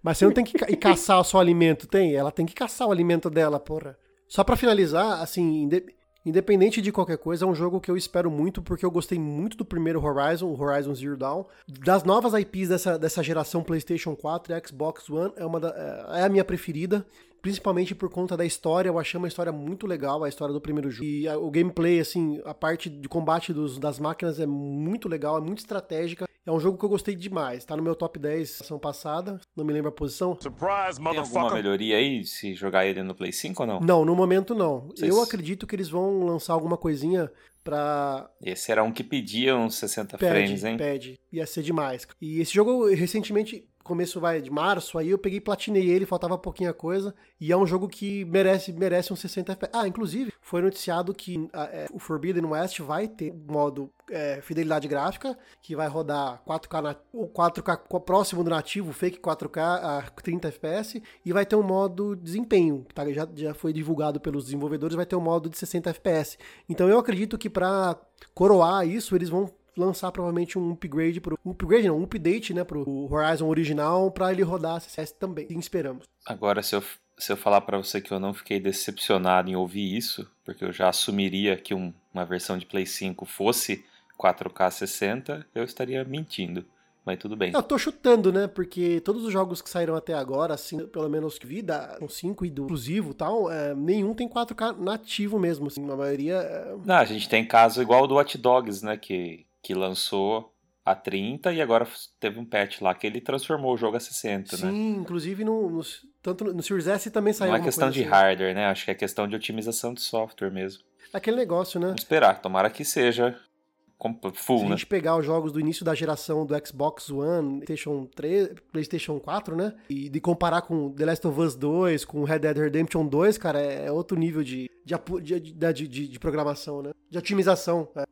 Mas você não tem que ir caçar o seu alimento, tem? Ela tem que caçar o alimento dela, porra. Só para finalizar, assim, Independente de qualquer coisa, é um jogo que eu espero muito, porque eu gostei muito do primeiro Horizon, Horizon Zero Dawn. Das novas IPs dessa, dessa geração PlayStation 4 e Xbox One, é, uma da, é a minha preferida principalmente por conta da história. Eu achei uma história muito legal, a história do primeiro jogo. E a, o gameplay, assim, a parte de combate dos, das máquinas é muito legal, é muito estratégica. É um jogo que eu gostei demais. Tá no meu top 10 ação passada, não me lembro a posição. Surprise, Tem alguma melhoria aí se jogar ele no Play 5 ou não? Não, no momento não. Vocês... Eu acredito que eles vão lançar alguma coisinha pra. Esse era um que pedia uns 60 pede, frames, hein? Pede, ia ser demais. E esse jogo, recentemente, começo vai de março, aí eu peguei platinei ele, faltava pouquinha coisa, e é um jogo que merece merece uns 60 FPS. Ah, inclusive, foi noticiado que a, é, o Forbidden West vai ter modo é, fidelidade gráfica, que vai rodar 4K, na, 4K próximo do nativo, fake 4K a 30 FPS, e vai ter um modo desempenho, que tá, já, já foi divulgado pelos desenvolvedores, vai ter um modo de 60 FPS. Então eu acredito que para coroar isso, eles vão lançar provavelmente um upgrade pro um upgrade não, um update, né, pro Horizon original para ele rodar CSS também. Sim, esperamos. Agora se eu se eu falar para você que eu não fiquei decepcionado em ouvir isso, porque eu já assumiria que um, uma versão de Play 5 fosse 4K 60, eu estaria mentindo. Mas tudo bem. Eu tô chutando, né? Porque todos os jogos que saíram até agora, assim, pelo menos que vi, da 5 e do exclusivo e tal, é, nenhum tem 4K nativo mesmo. Assim, a maioria. É... Não, a gente tem caso igual do Watch Dogs, né? Que que lançou a 30 e agora teve um patch lá que ele transformou o jogo a 60, Sim, né? Sim, inclusive no, no, tanto no Series S também saiu Não é questão de assim. hardware, né? Acho que é questão de otimização de software mesmo. Aquele negócio, né? Vamos esperar, tomara que seja full, Se né? a gente pegar os jogos do início da geração do Xbox One, PlayStation 3, PlayStation 4, né? E de comparar com The Last of Us 2, com Red Dead Redemption 2, cara, é outro nível de, de, de, de, de programação, né? De otimização. É.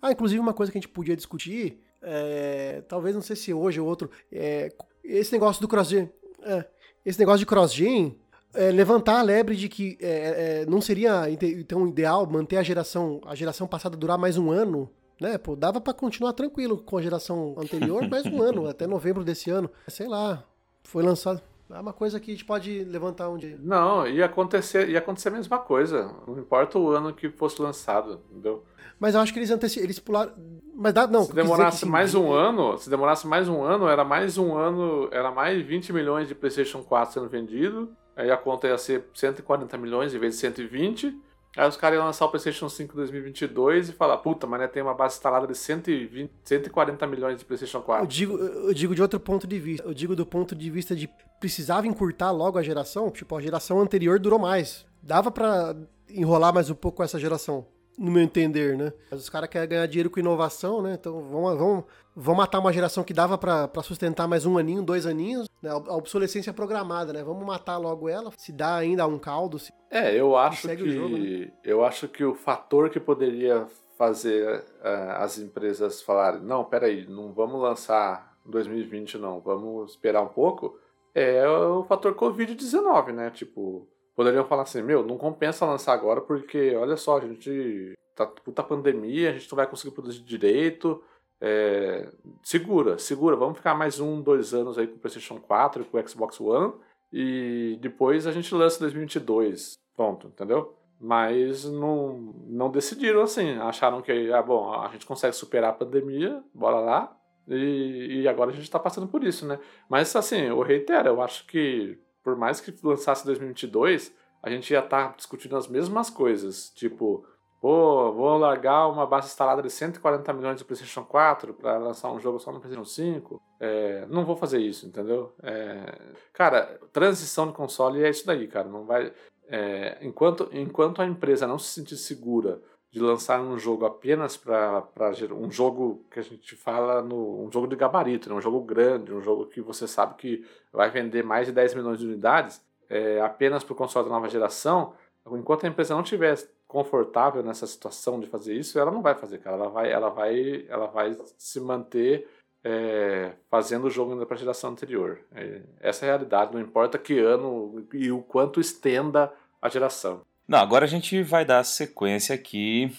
Ah, inclusive uma coisa que a gente podia discutir, é, talvez não sei se hoje ou outro, é, esse negócio do cross-gen, é, esse negócio de cross-gen, é, levantar a lebre de que é, é, não seria então ideal manter a geração, a geração passada durar mais um ano, né? Pô, dava para continuar tranquilo com a geração anterior mais um ano, até novembro desse ano. Sei lá, foi lançado. É uma coisa que a gente pode levantar um dia. Não, ia acontecer, ia acontecer a mesma coisa. Não importa o ano que fosse lançado, entendeu? Mas eu acho que eles anteci eles pularam. Mas dá, não. Se demorasse mais um ano, se demorasse mais um ano, era mais um ano, era mais 20 milhões de PlayStation 4 sendo vendido. Aí a conta ia ser 140 milhões em vez de 120. Aí os caras iam lançar o PlayStation 5 2022 e falar, puta, mas né, tem uma base instalada de 120, 140 milhões de PlayStation 4. Eu digo, eu digo de outro ponto de vista. Eu digo do ponto de vista de precisava encurtar logo a geração. Tipo, a geração anterior durou mais. Dava para enrolar mais um pouco essa geração no meu entender, né? Mas os caras querem ganhar dinheiro com inovação, né? Então vão, vão, vão matar uma geração que dava para sustentar mais um aninho, dois aninhos, né? A obsolescência programada, né? Vamos matar logo ela, se dá ainda um caldo. Se... É, eu acho que jogo, né? eu acho que o fator que poderia fazer uh, as empresas falarem, não, peraí, não vamos lançar 2020 não, vamos esperar um pouco, é o fator Covid-19, né? Tipo, poderiam falar assim, meu, não compensa lançar agora porque, olha só, a gente tá puta pandemia, a gente não vai conseguir produzir direito, é, segura, segura, vamos ficar mais um, dois anos aí com o PlayStation 4 e com o Xbox One e depois a gente lança 2022, pronto, entendeu? Mas não, não decidiram assim, acharam que, ah, bom, a gente consegue superar a pandemia, bora lá, e, e agora a gente tá passando por isso, né? Mas assim, eu reitero, eu acho que por mais que lançasse 2022, a gente ia estar tá discutindo as mesmas coisas. Tipo, pô, vou largar uma base instalada de 140 milhões de PlayStation 4 para lançar um jogo só no PlayStation 5. É, não vou fazer isso, entendeu? É, cara, transição de console é isso daí, cara. Não vai. É, enquanto, enquanto a empresa não se sentir segura de lançar um jogo apenas para um jogo que a gente fala no um jogo de gabarito, né? um jogo grande, um jogo que você sabe que vai vender mais de 10 milhões de unidades, é, apenas para o console da nova geração, enquanto a empresa não estiver confortável nessa situação de fazer isso, ela não vai fazer, cara. Ela vai, ela vai, ela vai se manter é, fazendo o jogo ainda para a geração anterior. É, essa é a realidade, não importa que ano e o quanto estenda a geração. Não, agora a gente vai dar sequência aqui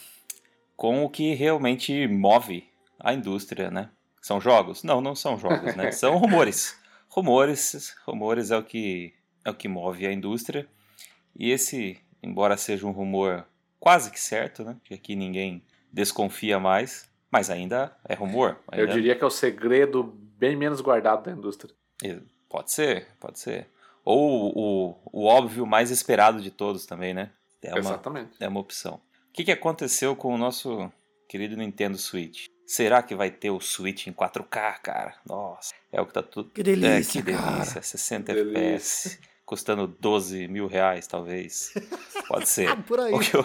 com o que realmente move a indústria, né? São jogos? Não, não são jogos, né? São rumores. Rumores, rumores é o que é o que move a indústria. E esse, embora seja um rumor quase que certo, né? Que aqui ninguém desconfia mais, mas ainda é rumor. Ainda... Eu diria que é o segredo bem menos guardado da indústria. Pode ser, pode ser. Ou o, o óbvio mais esperado de todos também, né? É uma, Exatamente. É uma opção. O que, que aconteceu com o nosso querido Nintendo Switch? Será que vai ter o Switch em 4K, cara? Nossa, é o que tá tudo. Que delícia, é, que delícia. Cara. 60 FPS. Custando 12 mil reais, talvez. Pode ser. Por aí. O que,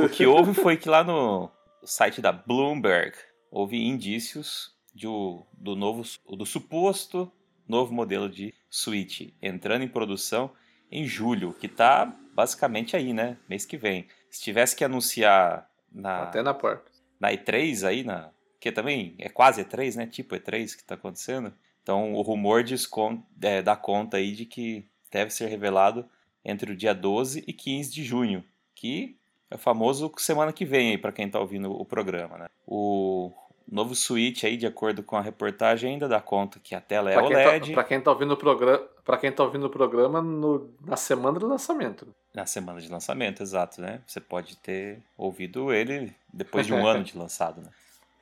o que houve foi que lá no site da Bloomberg houve indícios de, do novo, do suposto novo modelo de Switch entrando em produção em julho, que tá basicamente aí, né? Mês que vem. Se tivesse que anunciar na até na porta. Na E3 aí na que também é quase E3, né? Tipo E3 que tá acontecendo. Então o rumor diz é, dá conta aí de que deve ser revelado entre o dia 12 e 15 de junho, que é o famoso semana que vem aí para quem está ouvindo o programa, né? O novo Switch aí, de acordo com a reportagem, ainda dá conta que a tela é pra OLED. Tá, para quem está ouvindo o programa, para quem tá ouvindo o programa no, na semana do lançamento. Na semana de lançamento, exato, né? Você pode ter ouvido ele depois de um ano de lançado, né?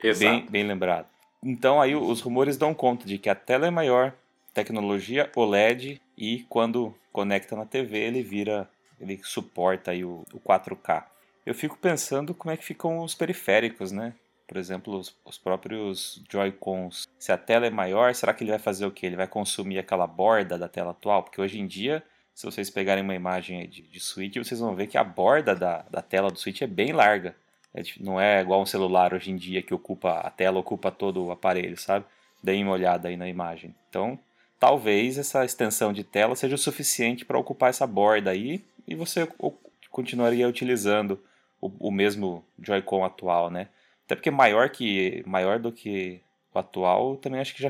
Exato. Bem, bem lembrado. Então aí os rumores dão conta de que a tela é maior, tecnologia OLED e quando conecta na TV ele vira, ele suporta aí o, o 4K. Eu fico pensando como é que ficam os periféricos, né? Por exemplo, os, os próprios Joy-Cons. Se a tela é maior, será que ele vai fazer o que? Ele vai consumir aquela borda da tela atual? Porque hoje em dia, se vocês pegarem uma imagem de, de Switch, vocês vão ver que a borda da, da tela do Switch é bem larga. É, não é igual um celular hoje em dia que ocupa a tela ocupa todo o aparelho, sabe? Deem uma olhada aí na imagem. Então, talvez essa extensão de tela seja o suficiente para ocupar essa borda aí e você continuaria utilizando o, o mesmo Joy-Con atual, né? Até porque maior que maior do que o atual, também acho que já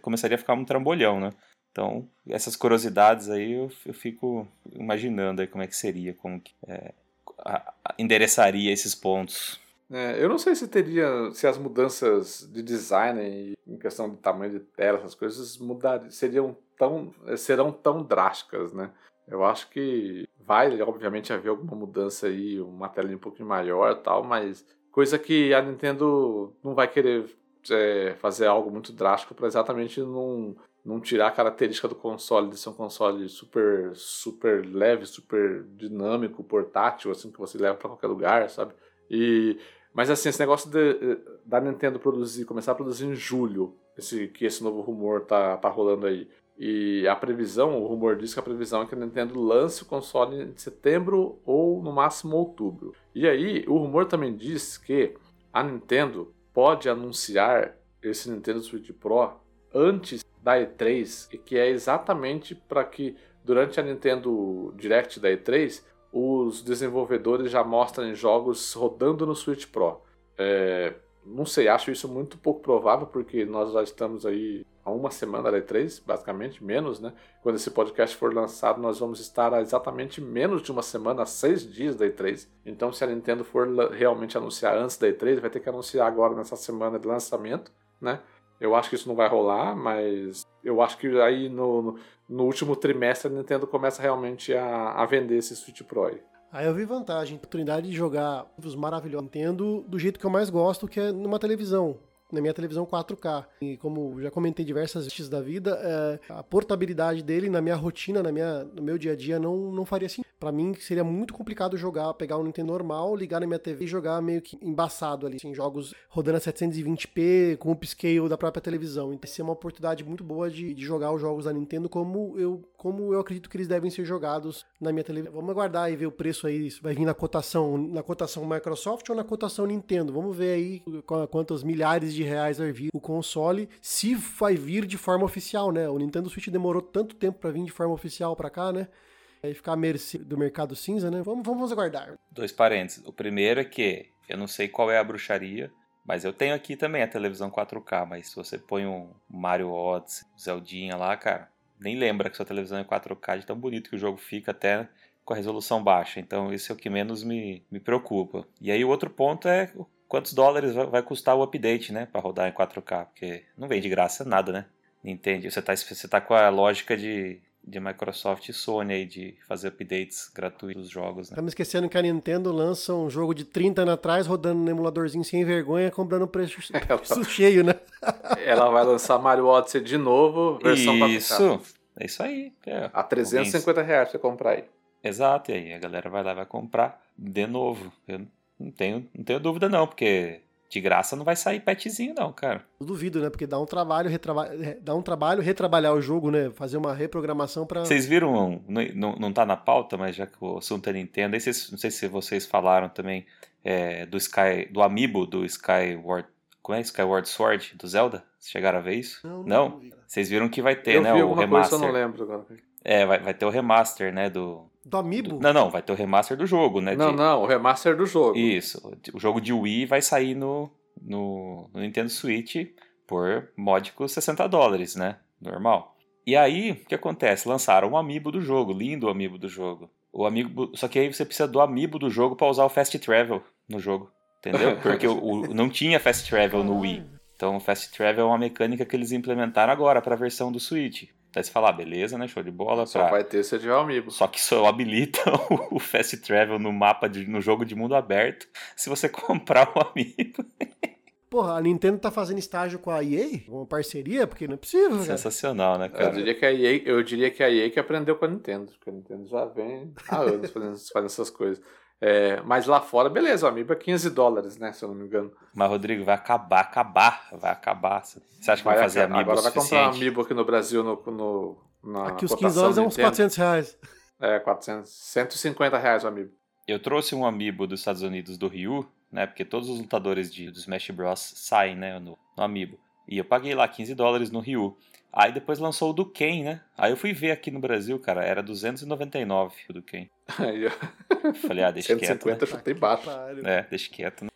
começaria a ficar um trambolhão, né? Então, essas curiosidades aí eu, eu fico imaginando aí como é que seria, como que é, a, a, endereçaria esses pontos. É, eu não sei se teria, se as mudanças de design em questão de tamanho de tela, essas coisas mudar, seriam tão, serão tão drásticas, né? Eu acho que vai, obviamente, haver alguma mudança aí, uma telinha um pouquinho maior tal, mas coisa que a Nintendo não vai querer é, fazer algo muito drástico para exatamente não, não tirar a característica do console de ser um console super super leve, super dinâmico, portátil, assim que você leva para qualquer lugar, sabe? E mas assim, esse negócio de, da Nintendo produzir, começar a produzir em julho, esse, que esse novo rumor tá, tá rolando aí. E a previsão, o rumor diz que a previsão é que a Nintendo lance o console em setembro ou no máximo outubro. E aí, o rumor também diz que a Nintendo pode anunciar esse Nintendo Switch Pro antes da E3, e que é exatamente para que durante a Nintendo Direct da E3 os desenvolvedores já mostrem jogos rodando no Switch Pro. É, não sei, acho isso muito pouco provável, porque nós já estamos aí há uma semana da E3, basicamente, menos, né? Quando esse podcast for lançado, nós vamos estar há exatamente menos de uma semana, seis dias da E3. Então, se a Nintendo for realmente anunciar antes da E3, vai ter que anunciar agora nessa semana de lançamento, né? Eu acho que isso não vai rolar, mas eu acho que aí no, no, no último trimestre a Nintendo começa realmente a, a vender esse Switch Pro aí. Aí eu vi vantagem, oportunidade de jogar os maravilhosos Nintendo do jeito que eu mais gosto, que é numa televisão na minha televisão 4K. E como já comentei diversas vezes da vida, é, a portabilidade dele na minha rotina, na minha, no meu dia a dia, não, não faria assim. Para mim seria muito complicado jogar, pegar um Nintendo normal, ligar na minha TV e jogar meio que embaçado ali, assim, jogos rodando a 720p com o upscale da própria televisão. Então, seria uma oportunidade muito boa de, de jogar os jogos da Nintendo como eu, como eu acredito que eles devem ser jogados na minha televisão. Vamos aguardar e ver o preço aí, isso vai vir na cotação, na cotação Microsoft ou na cotação Nintendo. Vamos ver aí quantos milhares de reais vai vir o console, se vai vir de forma oficial, né? O Nintendo Switch demorou tanto tempo para vir de forma oficial para cá, né? Aí ficar à mercê do mercado cinza, né? Vamos, vamos aguardar. Dois parênteses. O primeiro é que eu não sei qual é a bruxaria, mas eu tenho aqui também a televisão 4K, mas se você põe um Mario Odyssey, Zeldinha lá, cara, nem lembra que sua televisão é 4K de tão bonito que o jogo fica até com a resolução baixa. Então, isso é o que menos me, me preocupa. E aí, o outro ponto é quantos dólares vai custar o update, né? Para rodar em 4K. Porque não vem de graça nada, né? Entende? Você tá, você tá com a lógica de, de Microsoft e Sony aí de fazer updates gratuitos dos jogos, né? Estamos esquecendo que a Nintendo lança um jogo de 30 anos atrás, rodando no emuladorzinho sem vergonha, comprando preço, preço cheio, né? Ela vai lançar Mario Odyssey de novo, versão Isso, é isso aí. É. A 350 reais pra você comprar aí. Exato, e aí a galera vai lá e vai comprar de novo. Eu não tenho, não tenho dúvida não, porque de graça não vai sair petzinho não, cara. Eu duvido, né? Porque dá um trabalho, retraba... dá um trabalho retrabalhar o jogo, né? Fazer uma reprogramação para. Vocês viram, não, não, tá na pauta, mas já que o assunto é Nintendo, aí vocês, não sei se vocês falaram também é, do Sky, do Amiibo do Skyward, como é? Skyward Sword do Zelda? Vocês chegaram a ver isso? Não, não? não Vocês viram que vai ter, eu né, vi o remaster. Coisa, eu não lembro agora. É, vai, vai ter o remaster, né, do do Amiibo? Não, não, vai ter o remaster do jogo, né? Não, de, não, o remaster do jogo. Isso. O jogo de Wii vai sair no, no, no Nintendo Switch por módicos 60 dólares, né? Normal. E aí, o que acontece? Lançaram um amiibo do jogo, lindo amiibo do jogo. O amiibo, só que aí você precisa do amiibo do jogo para usar o Fast Travel no jogo, entendeu? Porque o, o, não tinha Fast Travel no Wii. Então, o Fast Travel é uma mecânica que eles implementaram agora para a versão do Switch. Daí você fala, ah, beleza, né? Show de bola. Só pra... vai ter se tiver o amiibo. Só que só habilita o Fast Travel no mapa, de, no jogo de mundo aberto, se você comprar o amiibo. Porra, a Nintendo tá fazendo estágio com a EA? Uma parceria? Porque não é possível, cara. Sensacional, né, cara? Eu diria que a EA, eu diria que a EA que aprendeu com a Nintendo, porque a Nintendo já vem há anos fazendo, fazendo essas coisas. É, mas lá fora, beleza, o amiibo é 15 dólares, né? Se eu não me engano. Mas, Rodrigo, vai acabar, acabar, vai acabar. Você acha que vai, vai fazer amiibo Agora vai comprar um amiibo aqui no Brasil no, no, na Aqui os 15 dólares é uns 400 reais. É, 400, 150 reais o amiibo. Eu trouxe um amiibo dos Estados Unidos do Ryu, né? Porque todos os lutadores de, do Smash Bros. saem, né? No, no amiibo. E eu paguei lá 15 dólares no Ryu. Aí depois lançou o do Ken, né? Aí eu fui ver aqui no Brasil, cara, era 299 o do Ken. Aí eu... Falei, ah, deixa 150 quieto. Né? eu chutei baixo. É, deixa quieto, né?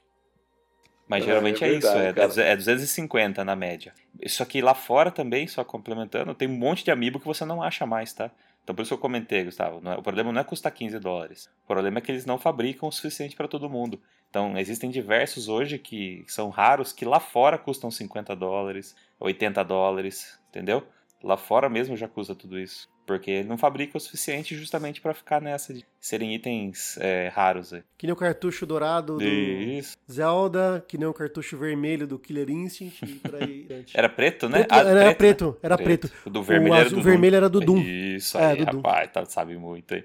Mas geralmente é, é, verdade, isso, é, é 250 na média. Isso aqui lá fora também, só complementando, tem um monte de amiibo que você não acha mais, tá? Então por isso que eu comentei, Gustavo, é, o problema não é custar 15 dólares. O problema é que eles não fabricam o suficiente para todo mundo. Então existem diversos hoje que são raros que lá fora custam 50 dólares, 80 dólares, entendeu? Lá fora mesmo já custa tudo isso. Porque ele não fabrica o suficiente justamente para ficar nessa de serem itens é, raros. Aí. Que nem o cartucho dourado do Isso. Zelda, que nem o cartucho vermelho do Killer Instinct e aí. Era preto, né? Preto, ah, era, preto, né? era preto. preto. O do vermelho o era do o vermelho era do Doom. Isso aí, é, do rapaz, Doom. Tá, sabe muito aí.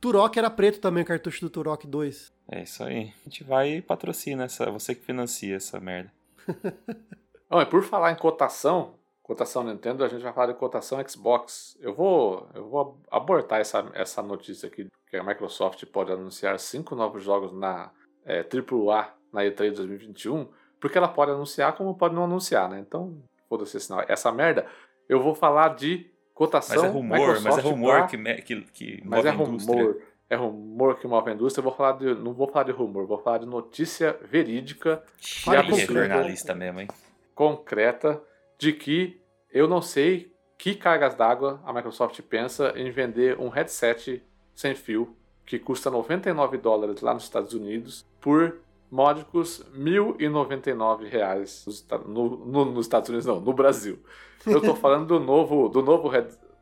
Turok era preto também, o cartucho do Turok 2. É isso aí. A gente vai e patrocina essa, você que financia essa merda. Bom, e por falar em cotação, cotação Nintendo, a gente vai falar de cotação Xbox. Eu vou, eu vou abortar essa, essa notícia aqui, que a Microsoft pode anunciar cinco novos jogos na é, AAA na E3 2021, porque ela pode anunciar como pode não anunciar, né? Então, foda-se essa merda. Eu vou falar de cotação Mas é rumor, Microsoft mas é rumor que, que, que mas move é a indústria. rumor. É rumor que move a indústria. Eu vou falar de, não vou falar de rumor, vou falar de notícia verídica, Cheio de jornalista mesmo, hein? concreta, de que eu não sei que cargas d'água a Microsoft pensa em vender um headset sem fio que custa 99 dólares lá nos Estados Unidos por módicos 1.099 reais no, no- nos Estados Unidos, não, no Brasil. Eu tô falando do novo, do novo,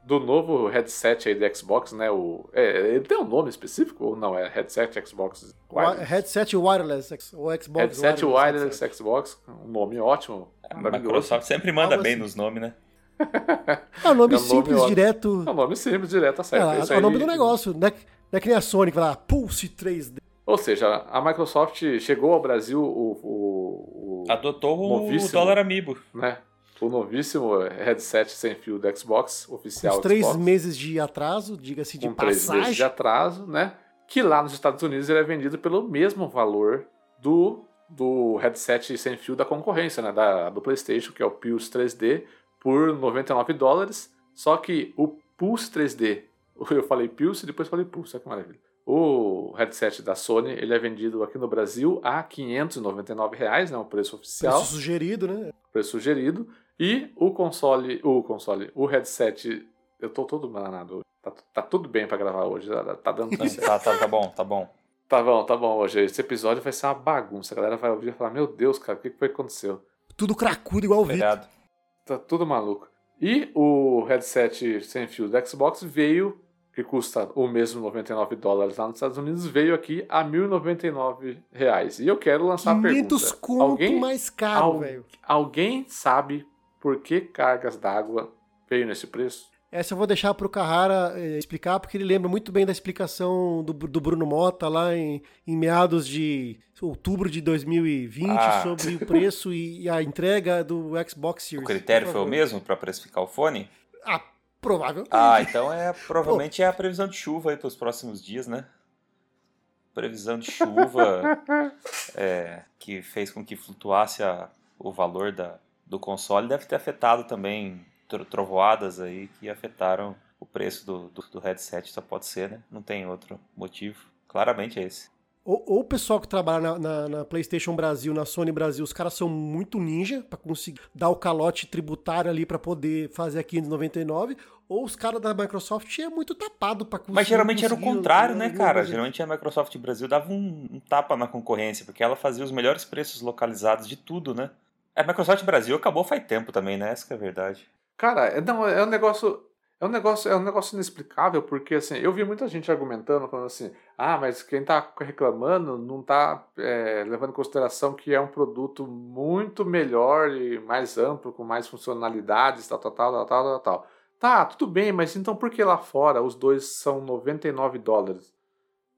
do novo headset aí do Xbox, né? O, é, ele tem um nome específico ou não? É headset Xbox Wi- Headset wireless, o Xbox Headset wireless headset. Xbox, um nome ótimo, A maravilhoso. Microsoft sempre manda Algo bem assim. nos nomes, né? É um nome É um nome simples, ótimo. direto. É um nome simples, direto, tá É, certo. é, Isso o nome aí- do negócio. Não é, não é que nem a Sony que vai lá, Pulse 3D. Ou seja, a Microsoft chegou ao Brasil o, o, o, Adotou o dólar amiibo. né, o novíssimo headset sem fio do Xbox, oficial Uns três Xbox, meses de atraso, diga-se de com três meses de passagem. atraso, né? Que lá nos Estados Unidos ele é vendido pelo mesmo valor do, do headset sem fio da concorrência, né? Da, do PlayStation, que é o Pulse 3D, por 99 dólares. Só que o Pulse 3D, eu falei Pulse e depois falei Pulse, olha que maravilha. O headset da Sony ele é vendido aqui no Brasil a 599 reais, né? O preço oficial Preço sugerido, né? preço sugerido. E o console, o console, o headset, eu tô todo bananado. Tá, tá tudo bem pra gravar hoje. Tá, tá dando tudo certo. Tá, tá, tá bom, tá bom. Tá bom, tá bom hoje. Esse episódio vai ser uma bagunça. A galera vai ouvir e falar: Meu Deus, cara, o que, que foi que aconteceu? Tudo cracudo igual o Vitor. Obrigado. Tá tudo maluco. E o headset sem fio do Xbox veio, que custa o mesmo 99 dólares lá nos Estados Unidos, veio aqui a 1.099 reais. E eu quero lançar a 500 pergunta. conto Alguém, mais caro, al- velho. alguém sabe por que cargas d'água veio nesse preço? Essa eu vou deixar pro Carrara eh, explicar, porque ele lembra muito bem da explicação do, do Bruno Mota lá em, em meados de outubro de 2020 Ah. sobre o preço e, e a entrega do Xbox O Series. critério Por foi o mesmo pra precificar o fone? Ah, provavelmente. Ah, então é provavelmente é a previsão de chuva aí pros próximos dias, né? Previsão de chuva é, que fez com que flutuasse a- o valor da, do console deve ter afetado também tro- trovoadas aí que afetaram o preço do, do, do headset, só pode ser, né? Não tem outro motivo. Claramente é esse. Ou, ou o pessoal que trabalha na, na- na PlayStation Brasil, na Sony Brasil, os caras são muito ninja pra conseguir dar o calote tributário ali pra poder fazer a 599, ou os caras da Microsoft é muito tapado pra conseguir. Mas geralmente era o conseguir contrário, né, cara? Geralmente a Microsoft Brasil dava um, um tapa na concorrência, porque ela fazia os melhores preços localizados de tudo, né? A Microsoft Brasil acabou faz tempo também, né? Essa que é a verdade. Cara, é- não, é um negócio. É um negócio, é um negócio inexplicável, porque assim, eu vi muita gente argumentando, falando assim, ah, mas quem tá reclamando não tá é, levando em consideração que é um produto muito melhor e mais amplo, com mais funcionalidades, tal, tal, tal, tal, tal, tal. Tá, tudo bem, mas então por que lá fora os dois são 99 dólares?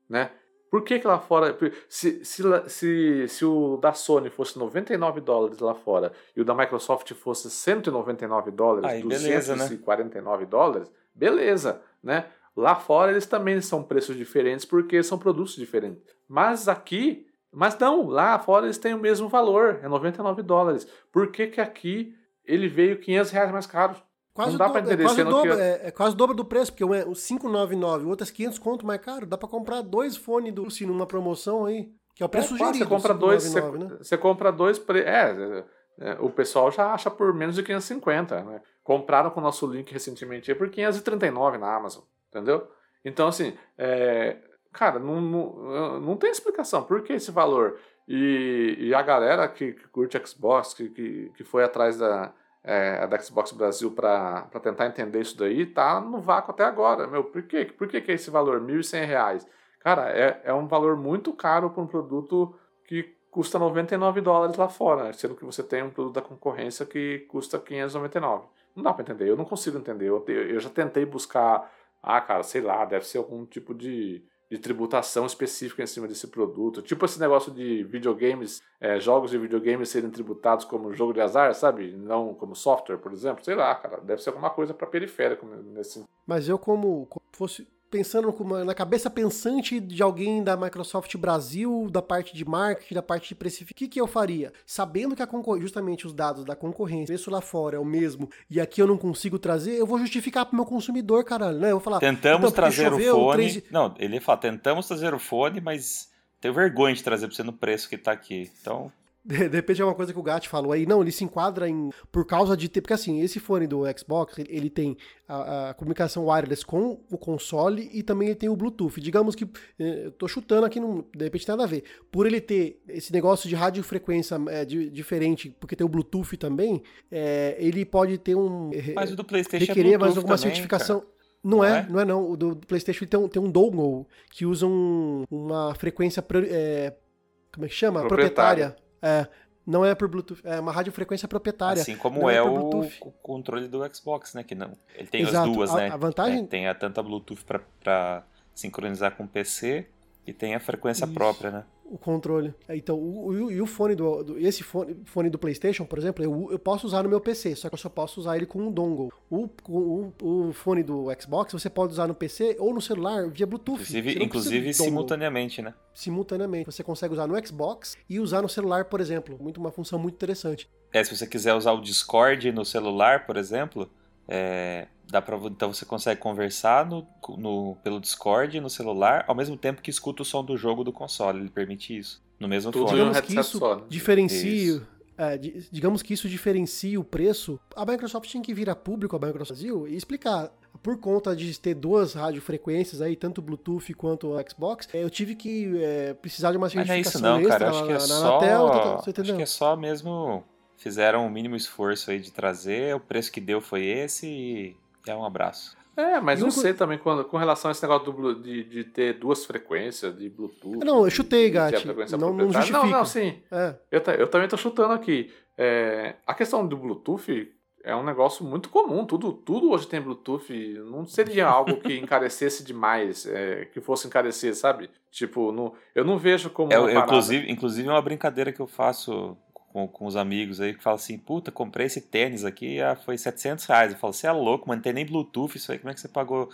Né? Por que, que lá fora. Se, se, se, se o da Sony fosse 99 dólares lá fora e o da Microsoft fosse 199 dólares, Aí, beleza, né? 249 dólares, beleza, né? Lá fora eles também são preços diferentes porque são produtos diferentes. Mas aqui. Mas não, lá fora eles têm o mesmo valor, é 99 dólares. Por que, que aqui ele veio 500 reais mais caro? Quase Não dá pra dobro, entender, é quase, dobro, que- é, é quase o dobro do preço, porque um é o 599, o outro é 500 conto mais caro. Dá pra comprar dois fones do Lucy numa promoção aí, que é o preço É, sugerido. Você compra dois, você, 599, né? você compra dois. Pre... É, é, é, o pessoal já acha por menos de 550. Né? Compraram com o nosso link recentemente por 539 na Amazon, entendeu? Então, assim, é, cara, não, não, não tem explicação. Por que esse valor? E, e a galera que, que curte Xbox, que, que, que foi atrás da, é, da Xbox Brasil para tentar entender isso daí, tá no vácuo até agora. Meu, por quê? Por que, que é esse valor? 1.100 reais? Cara, é, é um valor muito caro para um produto que custa 99 dólares lá fora, né? sendo que você tem um produto da concorrência que custa 599. Não dá para entender, eu não consigo entender. Eu, eu já tentei buscar, ah, cara, sei lá, deve ser algum tipo de, de tributação específica em cima desse produto. Tipo esse negócio de videogames, é, jogos de videogames serem tributados como jogo de azar, sabe? Não como software, por exemplo. Sei lá, cara, deve ser alguma coisa para periférico nesse Mas eu, como, como fosse pensando na cabeça pensante de alguém da Microsoft Brasil, da parte de marketing, da parte de precificação, o que, que eu faria? Sabendo que justamente os dados da concorrência, o preço lá fora é o mesmo, e aqui eu não consigo trazer, eu vou justificar pro meu consumidor, caralho, né? Eu vou falar, Tentamos então, trazer o choveu, fone. três- Não, ele ia falar, tentamos trazer o fone, mas tenho vergonha de trazer pra você no preço que tá aqui. Então, De, de repente é uma coisa que o Gat falou aí. Não, ele se enquadra em. Por causa de ter. Porque assim, esse fone do Xbox, ele, ele tem a, a comunicação wireless com o console e também ele tem o Bluetooth. Digamos que. eh, Eu tô chutando aqui, não, de repente tem nada a ver. Por ele ter esse negócio de radiofrequência é, di- diferente, porque tem o Bluetooth também, é, ele pode ter um. eh, mas o do PlayStation requerer é mais alguma também, certificação. cara. Não, Não é, é? não é não. O do PlayStation tem um, tem um dongle que usa um- uma frequência. é, como é que chama? Proprietária. Proprietária. É, não é por Bluetooth, é uma radiofrequência proprietária. Assim como é é, o, o controle do Xbox, né? Que não. Ele tem Exato. as duas, A- né? a vantagem- É, tem a, tanto a Bluetooth pra, pra sincronizar com o PC e tem a frequência Isso. própria, né? O controle. É, Então, o, o- e o fone do, do- esse fone, fone do PlayStation, por exemplo, eu, eu posso usar no meu PC, só que eu só posso usar ele com um dongle. O, o, o fone do Xbox você pode usar no PC ou no celular via Bluetooth. Inclusive, inclusive simultaneamente, né? simultaneamente. Você consegue usar no Xbox e usar no celular, por exemplo. Muito uma função muito interessante. É, se você quiser usar o Discord no celular, por exemplo, é, dá pra, então você consegue conversar no, no- pelo Discord no celular, ao mesmo tempo que escuta o som do jogo do console. Ele permite isso. No mesmo Tudo fone. em um Digamos que isso só, né? diferencia. É, digamos que isso diferencie o preço, a Microsoft tinha que vir a público, a Microsoft Brasil, e explicar por conta de ter duas radiofrequências aí, tanto Bluetooth quanto o Xbox, é, eu tive que é, precisar de uma certificação Mas não é isso não, cara. Acho que é na, só... Anatel, tá, tá, acho que é só mesmo fizeram o mínimo esforço aí de trazer, o preço que deu foi esse e é um abraço. É, mas não sei também com, com relação a esse negócio do, de, de ter duas frequências de Bluetooth. Não, eu chutei, Gatti. Não, não justifica. Não, não, sim. É. Eu, eu também tô chutando aqui. É, a questão do Bluetooth é um negócio muito comum. Tudo, tudo hoje tem Bluetooth. Não seria algo que encarecesse demais, é, que fosse encarecer, sabe? Tipo, no, eu não vejo como. É, inclusive, inclusive, é uma brincadeira que eu faço com, com os amigos aí que falam assim: puta, comprei esse tênis aqui, ah, foi 700 reais. Eu falo: você é louco, mano, não tem nem Bluetooth isso aí, como é que você pagou?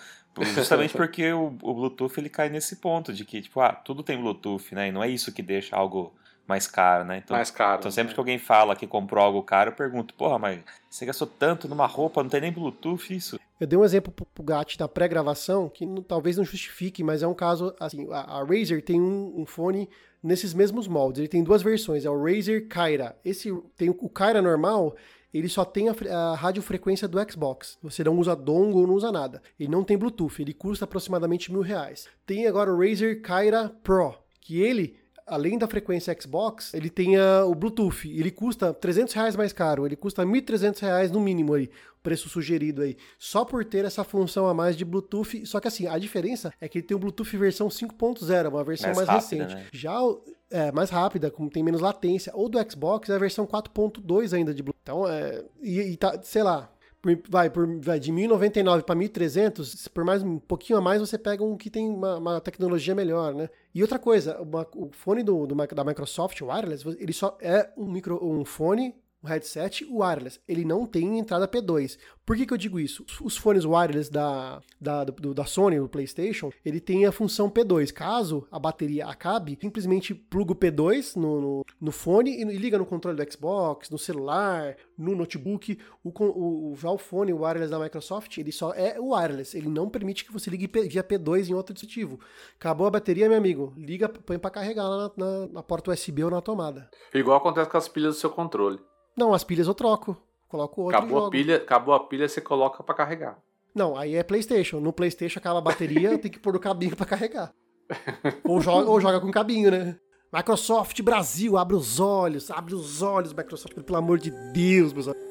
Justamente porque o, o Bluetooth ele cai nesse ponto de que, tipo, ah, tudo tem Bluetooth, né? E não é isso que deixa algo mais caro, né? Então, mais caro. Então sempre né? que alguém fala que comprou algo caro, eu pergunto, porra, mas você gastou tanto numa roupa, não tem nem Bluetooth isso? Eu dei um exemplo pro, pro Gat da pré-gravação, que não, talvez não justifique, mas é um caso, assim, a, a Razer tem um, um, fone nesses mesmos moldes, ele tem duas versões, é o Razer Kyra. Esse, tem o, o Kyra normal, ele só tem a, a radiofrequência do Xbox. Você não usa dongle, não usa nada. Ele não tem Bluetooth, ele custa aproximadamente mil reais. Tem agora o Razer Kyra Pro, que ele além da frequência Xbox, ele tem o Bluetooth. Ele custa 300 reais mais caro. Ele custa 1.300 reais no mínimo aí, o preço sugerido aí. Só por ter essa função a mais de Bluetooth. Só que assim, a diferença é que ele tem o Bluetooth versão 5.0, uma versão mais, mais rápida, recente. Né? Já é mais rápida, como tem menos latência. Ou do Xbox é a versão 4.2 ainda de Bluetooth. Então, é, e, e tá, sei lá, vai, por, vai de 1099 para 1300, por mais um pouquinho a mais você pega um que tem uma, uma tecnologia melhor, né? E outra coisa, uma, o fone do, do, da Microsoft wireless, ele só é um micro um fone headset wireless. Ele não tem entrada P2. Por que, que eu digo isso? Os fones wireless da, da, do, da Sony, do PlayStation, ele tem a função P2. Caso a bateria acabe, simplesmente pluga o P2 no, no, no fone e liga no controle do Xbox, no celular, no notebook. O, o, já o fone wireless da Microsoft, ele só é wireless. Ele não permite que você ligue via P2 em outro dispositivo. Acabou a bateria, meu amigo. Liga, põe para carregar lá na, na, na porta USB ou na tomada. Igual acontece com as pilhas do seu controle. Não, as pilhas eu troco. Coloco outro acabou a pilha Acabou a pilha, você coloca para carregar. Não, aí é PlayStation. No PlayStation acaba a bateria, tem que pôr o cabinho para carregar. ou, joga, ou joga com cabinho, né? Microsoft Brasil, abre os olhos, abre os olhos, Microsoft, pelo amor de Deus, meus amigos.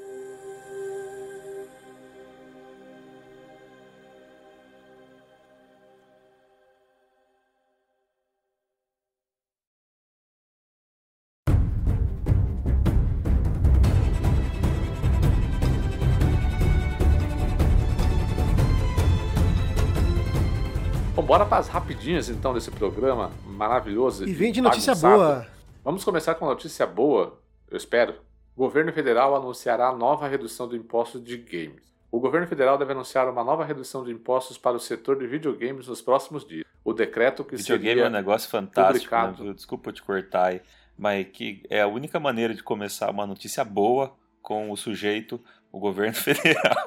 Bora para as rapidinhas então desse programa maravilhoso. E vem de notícia bagunçado. boa. Vamos começar com uma notícia boa, eu espero. O governo federal anunciará nova redução do imposto de games. O governo federal deve anunciar uma nova redução de impostos para o setor de videogames nos próximos dias. O decreto que Videogame seria é um negócio fantástico, né? desculpa te cortar aí, mas que é a única maneira de começar uma notícia boa com o sujeito o governo federal.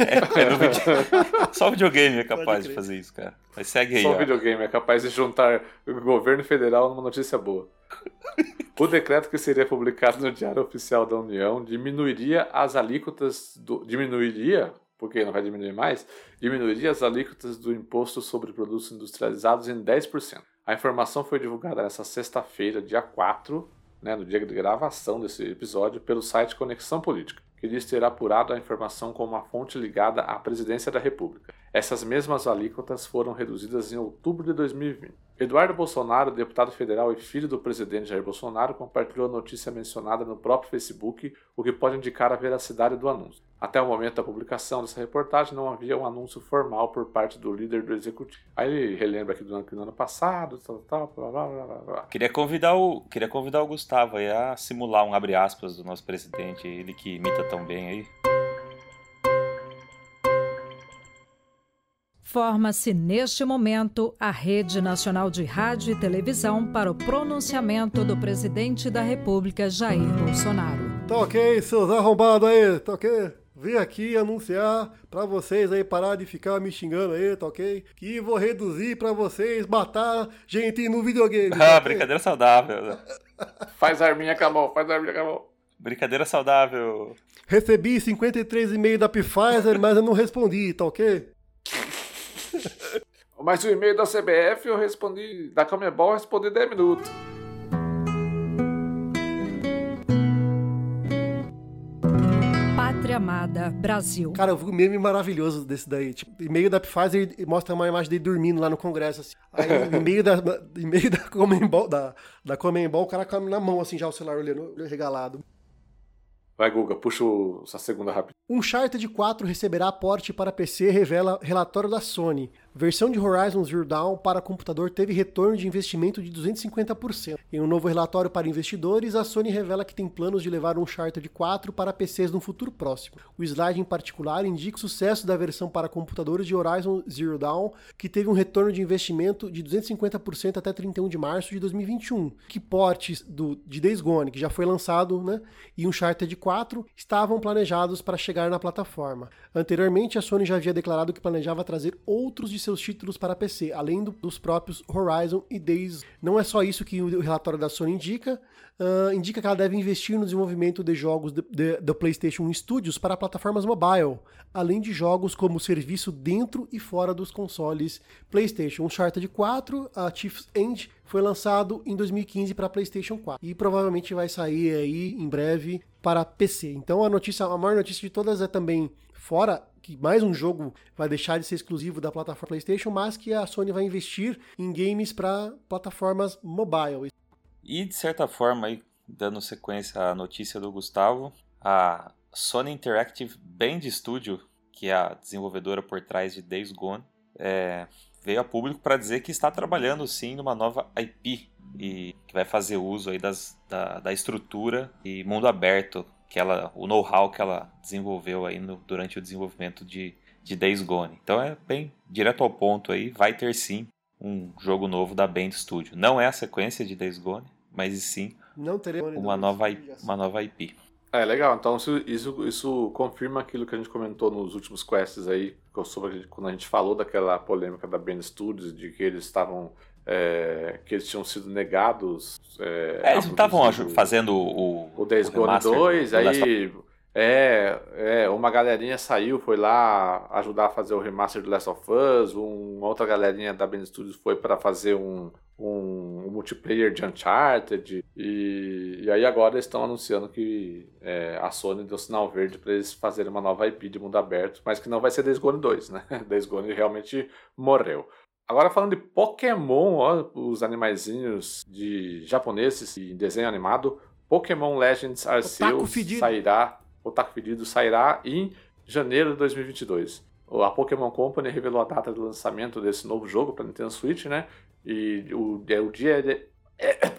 é, é video... Só o videogame é capaz de fazer isso, cara. Mas segue aí. Só o videogame é capaz de juntar o governo federal numa notícia boa. O decreto que seria publicado no Diário Oficial da União diminuiria as alíquotas do. Diminuiria, porque não vai diminuir mais, diminuiria as alíquotas do imposto sobre produtos industrializados em 10%. A informação foi divulgada nesta sexta-feira, dia 4, né, no dia de gravação desse episódio, pelo site Conexão Política que diz ter apurado a informação como uma fonte ligada à Presidência da República. Essas mesmas alíquotas foram reduzidas em outubro de 2020. Eduardo Bolsonaro, deputado federal e filho do presidente Jair Bolsonaro, compartilhou a notícia mencionada no próprio Facebook, o que pode indicar a veracidade do anúncio. Até o momento da publicação dessa reportagem, não havia um anúncio formal por parte do líder do executivo. Aí ele relembra aqui do ano, no ano passado, tal, tal, blá, blá, blá, blá. Queria convidar o, queria convidar o Gustavo a simular um abre aspas do nosso presidente, ele que imita tão bem aí. Forma-se neste momento a Rede Nacional de Rádio e Televisão para o pronunciamento do presidente da República, Jair Bolsonaro. Tá ok, seus arrombados aí, tá ok? Vim aqui anunciar para vocês aí parar de ficar me xingando aí, tá ok? Que vou reduzir para vocês matar gente no videogame. Tá ah, okay? brincadeira saudável. faz arminha com a mão, faz arminha com a mão. Brincadeira saudável. Recebi 53 e-mail da Pfizer, mas eu não respondi, tá ok? Mas o e-mail da CBF eu respondi, da Comebol eu respondi 10 minutos. Pátria Amada, Brasil. Cara, eu vi um meme maravilhoso desse daí. Tipo, e-mail da Pfizer mostra uma imagem dele dormindo lá no Congresso. Assim. Aí, e-mail da, e-mail da Comembol, da, da Comembol, o cara come na mão, assim, já o celular olhando, regalado. Vai, Guga, puxa essa segunda rápida. Uncharted 4 receberá aporte para PC, revela relatório da Sony. Versão de Horizon Zero Dawn para computador teve retorno de investimento de 250%. Em um novo relatório para investidores, a Sony revela que tem planos de levar Uncharted 4 para PCs no futuro próximo. O slide em particular indica o sucesso da versão para computadores de Horizon Zero Dawn, que teve um retorno de investimento de 250% até 31 de março de 2021. Que portes do, de Days Gone, que já foi lançado, né, e Uncharted 4 estavam planejados para chegar na plataforma. Anteriormente, a Sony já havia declarado que planejava trazer outros de seus títulos para PC, além do, dos próprios Horizon e Days. Não é só isso que o relatório da Sony indica, uh, indica que ela deve investir no desenvolvimento de jogos do PlayStation Studios para plataformas mobile, além de jogos como serviço dentro e fora dos consoles PlayStation. Uncharted 4, a Chief's End, foi lançado em 2015 para PlayStation 4 e provavelmente vai sair aí em breve para PC. Então a notícia, a maior notícia de todas é também fora que mais um jogo vai deixar de ser exclusivo da plataforma PlayStation, mas que a Sony vai investir em games para plataformas mobile. E de certa forma, aí, dando sequência à notícia do Gustavo, a Sony Interactive Band Studio, que é a desenvolvedora por trás de Days Gone, é, veio a público para dizer que está trabalhando sim numa nova IP e que vai fazer uso aí das, da, da estrutura e mundo aberto que ela, o know-how que ela desenvolveu aí no, durante o desenvolvimento de, de Days Gone. Então é bem direto ao ponto aí, vai ter sim um jogo novo da Band Studio. Não é a sequência de Days Gone, mas sim uma nova, uma nova IP. É legal, então isso, isso, isso confirma aquilo que a gente comentou nos últimos quests aí, sobre quando a gente falou daquela polêmica da Band Studios, de que eles estavam é, que eles tinham sido negados. É, é eles não estavam fazendo o. O Days Gone 2, aí. É, é, uma galerinha saiu, foi lá ajudar a fazer o remaster do Last of Us, um, uma outra galerinha da Ben Studios foi para fazer um, um, um, multiplayer de Uncharted, e, e aí agora eles estão anunciando que é, a Sony deu sinal verde para eles fazerem uma nova IP de mundo aberto, mas que não vai ser Days Gone 2, né? Days Gone realmente morreu. Agora falando de Pokémon, ó, os animaizinhos de japoneses e desenho animado, Pokémon Legends Arceus sairá, o Taco Fedido sairá em janeiro de 2022. A Pokémon Company revelou a data de lançamento desse novo jogo para Nintendo Switch, né? E o, é, o dia de, é,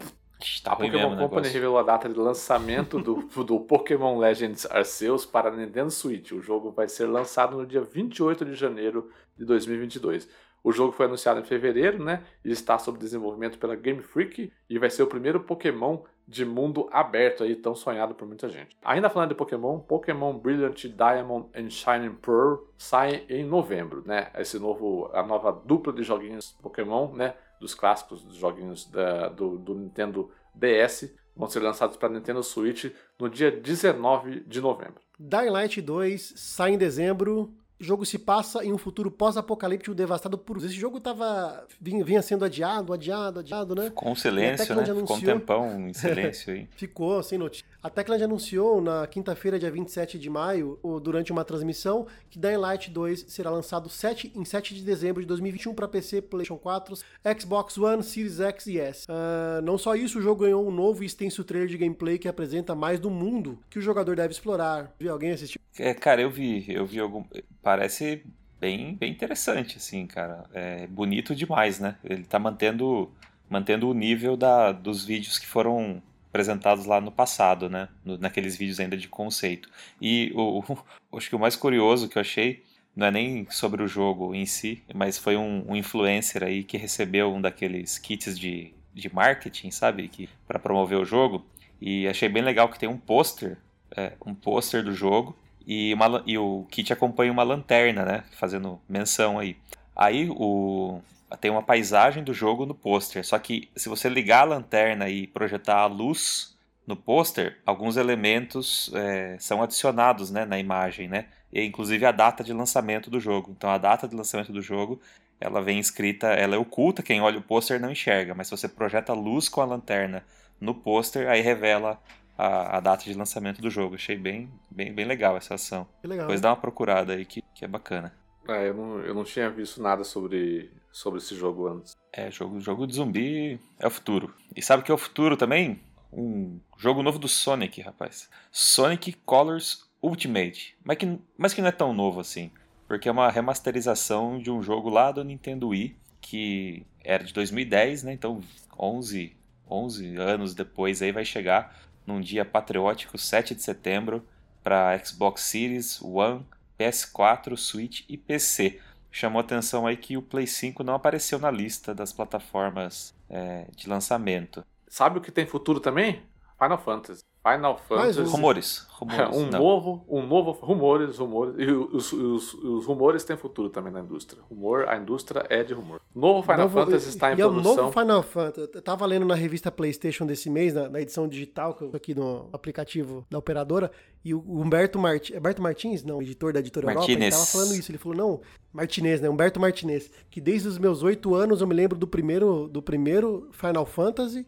Tá a Pokémon Company revelou a data de lançamento do, do Pokémon Legends Arceus para Nintendo Switch. O jogo vai ser lançado no dia 28 de janeiro de 2022. O jogo foi anunciado em fevereiro, né? E está sob desenvolvimento pela Game Freak e vai ser o primeiro Pokémon de mundo aberto aí, tão sonhado por muita gente. Ainda falando de Pokémon, Pokémon Brilliant Diamond and Shining Pearl sai em novembro, né? Esse novo, a nova dupla de joguinhos Pokémon, né? Dos clássicos dos joguinhos da, do, do Nintendo DS vão ser lançados para Nintendo Switch no dia 19 de novembro. Dying Light 2 sai em dezembro o jogo se passa em um futuro pós-apocalíptico devastado por. Esse jogo tava. Vinha, vinha sendo adiado, adiado, adiado, né? Ficou um silêncio, né? Anunciou... Ficou um tempão em silêncio aí. Ficou, sem notícia. A Techland anunciou na quinta-feira, dia 27 de maio, durante uma transmissão, que Dying Light 2 será lançado 7, em 7 de dezembro de 2021 para PC, PlayStation 4, Xbox One, Series X e S. Uh, não só isso, o jogo ganhou um novo e extenso trailer de gameplay que apresenta mais do mundo que o jogador deve explorar. Viu alguém assistir? É, cara, eu vi, eu vi algum parece bem, bem interessante, assim, cara. É bonito demais, né? Ele tá mantendo, mantendo o nível da, dos vídeos que foram apresentados lá no passado, né? No, naqueles vídeos ainda de conceito. E o, o, acho que o mais curioso que eu achei não é nem sobre o jogo em si, mas foi um, um influencer aí que recebeu um daqueles kits de, de marketing, sabe? Que para promover o jogo. E achei bem legal que tem um pôster, é, um pôster do jogo e, uma, e o kit acompanha uma lanterna, né? Fazendo menção aí. Aí o, tem uma paisagem do jogo no pôster. Só que se você ligar a lanterna e projetar a luz no pôster, alguns elementos é, são adicionados né, na imagem, né? E, inclusive a data de lançamento do jogo. Então a data de lançamento do jogo ela vem escrita, ela é oculta, quem olha o pôster não enxerga, mas se você projeta luz com a lanterna no pôster, aí revela a, a, data de lançamento do jogo. Achei bem, bem, bem legal essa ação. Legal, Depois né? dá uma procurada aí que, que é bacana. É, eu não, eu não tinha visto nada sobre, sobre esse jogo antes. É, jogo, jogo de zumbi é o futuro. E sabe o que é o futuro também? Um jogo novo do Sonic, rapaz. Sonic Colors Ultimate. Mas que, mas que não é tão novo assim. Porque é uma remasterização de um jogo lá do Nintendo Wii, que era de 2010, né? Então 11, 11 anos depois aí vai chegar num dia patriótico, 7 de setembro, para Xbox Series, One, PS4, Switch e PC. Chamou atenção aí que o Play 5 não apareceu na lista das plataformas é, de lançamento. Sabe o que tem futuro também? Final Fantasy. Final Fantasy. um. Rumores. rumores um não. novo, um novo, rumores, rumores. E os, os, os rumores têm futuro também na indústria. Rumor, a indústria é de rumor. Novo Final Novo- Fantasy está em e é o produção. novo Final Fantasy. Eu tava lendo na revista PlayStation desse mês, na, na edição digital, que eu aqui no aplicativo da operadora, e o Humberto Martins, Humberto Martins, não, editor da editora Europa, ele tava falando isso. Ele falou, não, Martinez, né? Humberto Martinez, que desde os meus oito anos eu me lembro do primeiro, do primeiro Final Fantasy.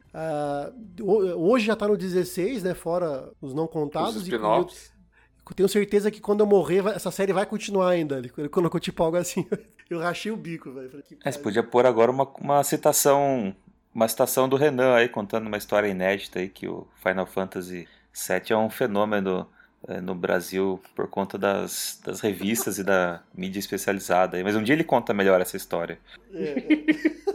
ho- hoje já tá no 16, né? Fora os não contados. Os eu- spin-offs. tenho certeza que quando eu morrer, essa série vai continuar ainda. Ele colocou tipo algo assim. Eu rachei o bico, velho. É, você podia pôr agora uma, uma citação uma citação do Renan aí contando uma história inédita aí que o Final Fantasy VII é um fenômeno é, no Brasil por conta das, das revistas e da mídia especializada. Mas um dia ele conta melhor essa história.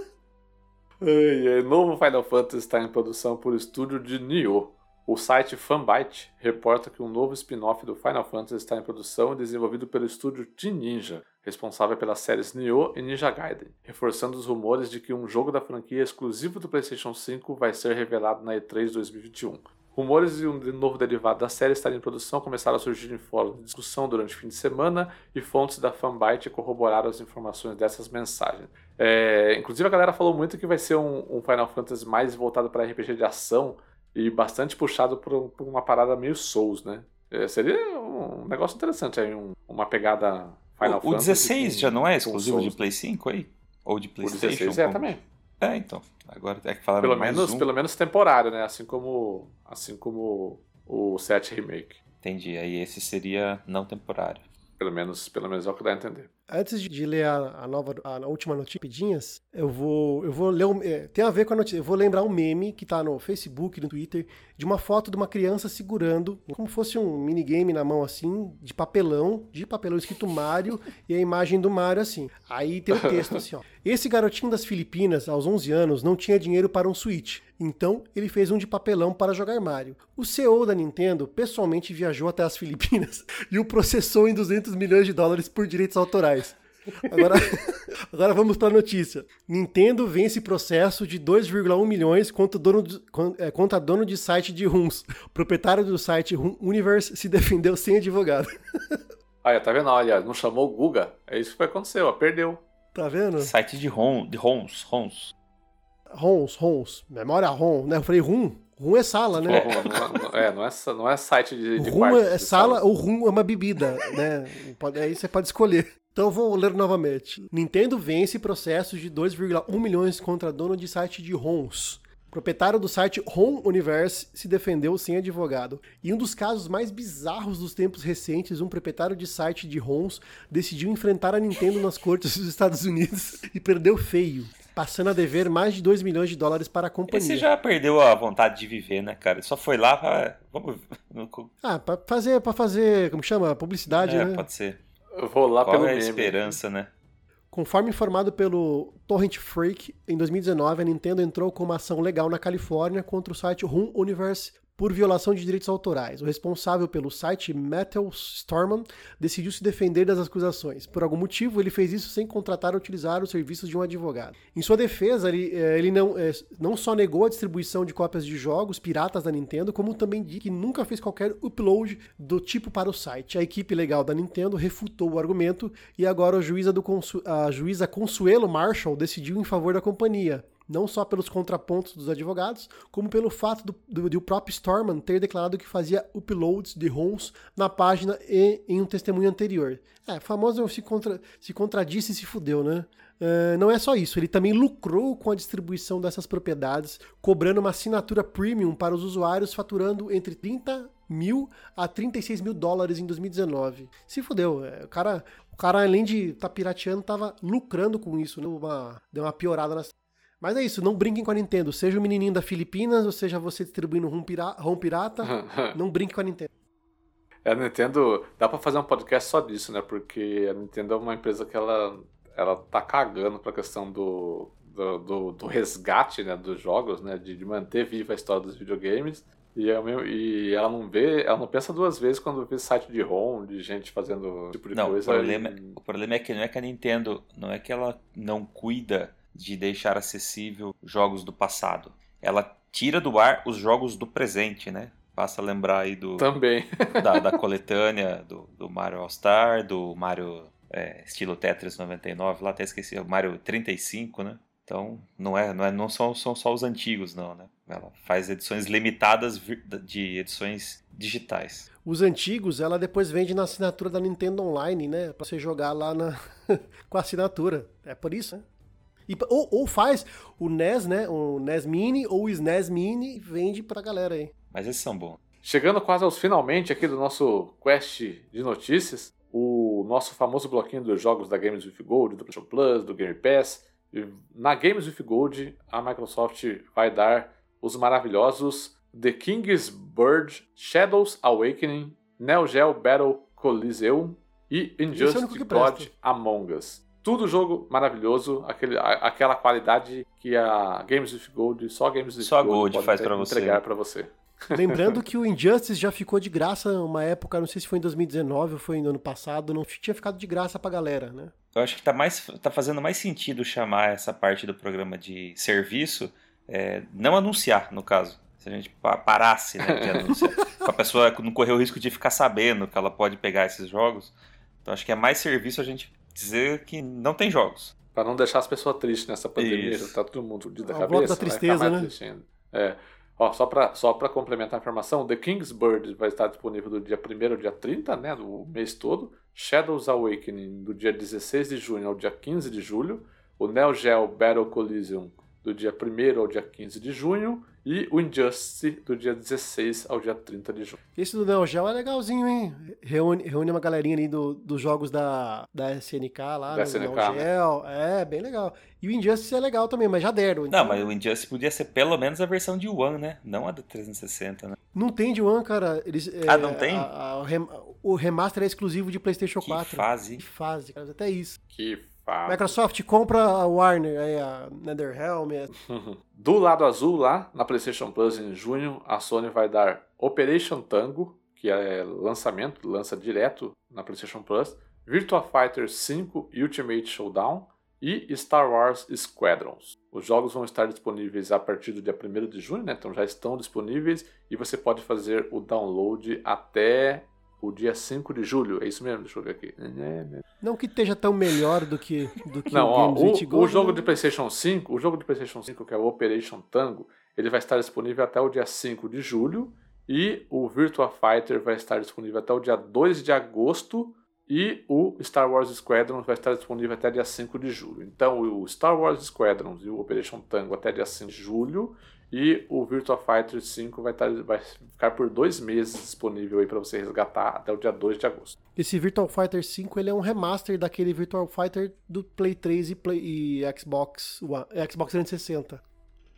Ai, novo Final Fantasy está em produção por estúdio de Nioh. O site Fanbyte reporta que um novo spin-off do Final Fantasy está em produção e desenvolvido pelo estúdio Team Ninja, responsável pelas séries Nioh e Ninja Gaiden, reforçando os rumores de que um jogo da franquia exclusivo do PlayStation 5 vai ser revelado na E3 2021. Rumores de um novo derivado da série estar em produção começaram a surgir em fóruns de discussão durante o fim de semana e fontes da Fanbyte corroboraram as informações dessas mensagens. É, inclusive a galera falou muito que vai ser um, um Final Fantasy mais voltado para RPG de ação e bastante puxado por, por uma parada meio Souls, né? É, seria um negócio interessante aí, um- uma pegada Final o, o Fantasy. 16 com- já não é exclusivo de Play 5 aí? Ou de O PlayStation? 16 é como- também. É, então. Agora é que falaram Pelo mais menos, um. pelo menos temporário, né? Assim como, assim como o 7 Remake. Entendi. Aí esse seria não temporário. Pelo menos, pelo menos é o que dá a entender. Antes de, ler a, a nova, a, última notícia, pedinhas, eu vou, eu vou ler. Um, é, tem a ver com a notícia. Eu vou lembrar um meme que tá no Facebook, no Twitter, de uma foto de uma criança segurando, como fosse um minigame na mão assim, de papelão, de papelão escrito Mario e a imagem do Mario assim. Aí tem o texto assim, ó. Esse garotinho das Filipinas, aos 11 anos, não tinha dinheiro para um Switch. Então, ele fez um de papelão para jogar Mario. O CEO da Nintendo pessoalmente viajou até as Filipinas e o processou em 200 milhões de dólares por direitos autorais. Agora, agora vamos para a notícia. Nintendo vence processo de 2,1 milhões contra, dono de, é, contra dono de site de RUMs. O proprietário do site Rum Universe se defendeu sem advogado. Olha, tá vendo? Olha, não chamou o Guga. É isso que foi acontecer, ó. Perdeu. Tá vendo? Site de ROM, de ROMs, ROMs. ROMs, ROMs. Memória ROM, né? Eu falei RUM. RUM é sala, né? Não, é, não é, não é site de, de rum é de sala, salas. o rum é uma bebida, né? Pode- Aí você pode escolher. Então vou ler novamente. Nintendo vence processo de 2,1 milhões contra dono de site de ROMs. Proprietário do site ROM Universe se defendeu sem advogado. E um dos casos mais bizarros dos tempos recentes, um proprietário de site de ROMs decidiu enfrentar a Nintendo nas cortes dos Estados Unidos e perdeu feio, passando a dever mais de 2 milhões de dólares para a companhia. Esse já perdeu a vontade de viver, né, cara? Só foi lá pra. Vamos. Ah, pra fazer, pra fazer, como chama? Publicidade, É, né? pode ser. Eu vou lá Qual pelo é a meme. esperança, né? Conforme informado pelo Torrent Freak, em 2019 a Nintendo entrou com uma ação legal na Califórnia contra o site Room Universe por violação de direitos autorais. O responsável pelo site, Metal Storman, decidiu se defender das acusações. Por algum motivo, ele fez isso sem contratar ou utilizar os serviços de um advogado. Em sua defesa, ele, eh, ele não, eh, não só negou a distribuição de cópias de jogos piratas da Nintendo, como também disse que nunca fez qualquer upload do tipo para o site. A equipe legal da Nintendo refutou o argumento e agora a juíza, do Consu- a juíza Consuelo Marshall decidiu em favor da companhia. Não só pelos contrapontos dos advogados, como pelo fato do, do, de o próprio Storman ter declarado que fazia uploads de ROMs na página e em um testemunho anterior. É, famoso se, contra, se contradisse e se fudeu, né? Uh, não é só isso, ele também lucrou com a distribuição dessas propriedades, cobrando uma assinatura premium para os usuários, faturando entre 30 mil a 36 mil dólares em 2019. Se fudeu, é, o cara, o cara além de estar tá pirateando, tava lucrando com isso, né? uma, deu uma piorada nas mas é isso, não brinquem com a Nintendo. Seja o menininho da Filipinas, ou seja você distribuindo ROM, pirata, ROM pirata não brinque com a Nintendo. É, a Nintendo, dá pra fazer um podcast só disso, né? Porque a Nintendo é uma empresa que ela, ela tá cagando pra questão do, do, do, do resgate né, dos jogos, né? De, de, manter viva a história dos videogames. E, é e ela não vê, ela não pensa duas vezes quando vê site de ROM, de gente fazendo tipo de não, coisa. O problema, e... o problema é que não é que a Nintendo, não é que ela não cuida de deixar acessível jogos do passado. Ela tira do ar os jogos do presente, né? Basta lembrar aí do. Também. da, da coletânea do, do Mario All-Star, do Mario é, estilo Tetris 99, lá até esqueci, o Mario 35, né? Então, não, é, não, é, não são, são só os antigos, não, né? Ela faz edições limitadas de edições digitais. Os antigos, ela depois vende na assinatura da Nintendo Online, né? Pra você jogar lá na... com a assinatura. É por isso, né? E, ou, ou, faz o NES, né? O NES Mini ou o SNES Mini vende pra galera aí. Mas esses são bons. Chegando quase aos finalmente aqui do nosso quest de notícias, o nosso famoso bloquinho dos jogos da Games with Gold, do PlayStation Plus, do Game Pass. Na Games with Gold, a Microsoft vai dar os maravilhosos The King's Bird, Shadows Awakening, Neo Geo Battle Coliseum e Injustice God Among Us tudo jogo maravilhoso, aquele, a, aquela qualidade que a Games with Gold, só Games with só Gold, Gold faz para você. entregar para você. Lembrando que o Injustice já ficou de graça uma época, não sei se foi em 2019 ou foi no ano passado, não tinha ficado de graça pra galera, né? Eu acho que tá, mais, tá fazendo mais sentido chamar essa parte do programa de serviço, é, não anunciar, no caso. Se a gente parasse né, de anunciar, a pessoa não correr o risco de ficar sabendo que ela pode pegar esses jogos. Então acho que é mais serviço a gente dizer que não tem jogos. Para não deixar as pessoas tristes nessa pandemia, já tá todo mundo de da é cabeça. da tristeza, né? É. Ó, só para só pra complementar a informação, The King's Bird vai estar disponível do dia 1 ao dia 30, né, do mês todo. Shadows Awakening do dia 16 de junho ao dia 15 de julho. O Neo Geo Battle Coliseum do dia 1 ao dia 15 de junho e o Injustice do dia 16 ao dia 30 de junho. Esse do Neo Geo é legalzinho, hein? Reúne, reúne uma galerinha ali do, dos jogos da, da SNK lá, da SNK, Neo Geo. Né? É, bem legal. E o Injustice é legal também, mas já deram. Então... Não, mas o Injustice podia ser pelo menos a versão de One, né? Não a do 360, né? Não tem de One, cara. Eles, ah, é, não tem? A, a, o remaster é exclusivo de PlayStation que 4. Fase. Que fase, cara. Até isso. Que Microsoft compra a Warner, aí a NetherRealm. Do lado azul, lá na PlayStation Plus em junho, a Sony vai dar Operation Tango, que é lançamento, lança direto na PlayStation Plus, Virtua Fighter 5 Ultimate Showdown e Star Wars Squadrons. Os jogos vão estar disponíveis a partir do dia 1 de junho, né? então já estão disponíveis e você pode fazer o download até o dia 5 de julho. É isso mesmo? Deixa eu ver aqui. Não que esteja tão melhor do que, do que Não, o ó, Games o, o jogo né? de PlayStation 5, o jogo de PlayStation 5 que é o Operation Tango, ele vai estar disponível até o dia 5 de julho e o Virtua Fighter vai estar disponível até o dia 2 de agosto e o Star Wars Squadron vai estar disponível até dia 5 de julho. Então, o Star Wars Squadron e o Operation Tango até dia 5 de julho e o Virtua Fighter 5 vai, estar, vai ficar por dois meses disponível aí para você resgatar até o dia 2 de agosto. Esse Virtua Fighter 5 ele é um remaster daquele Virtua Fighter do Play 3 e, Play, e Xbox, One, Xbox 360.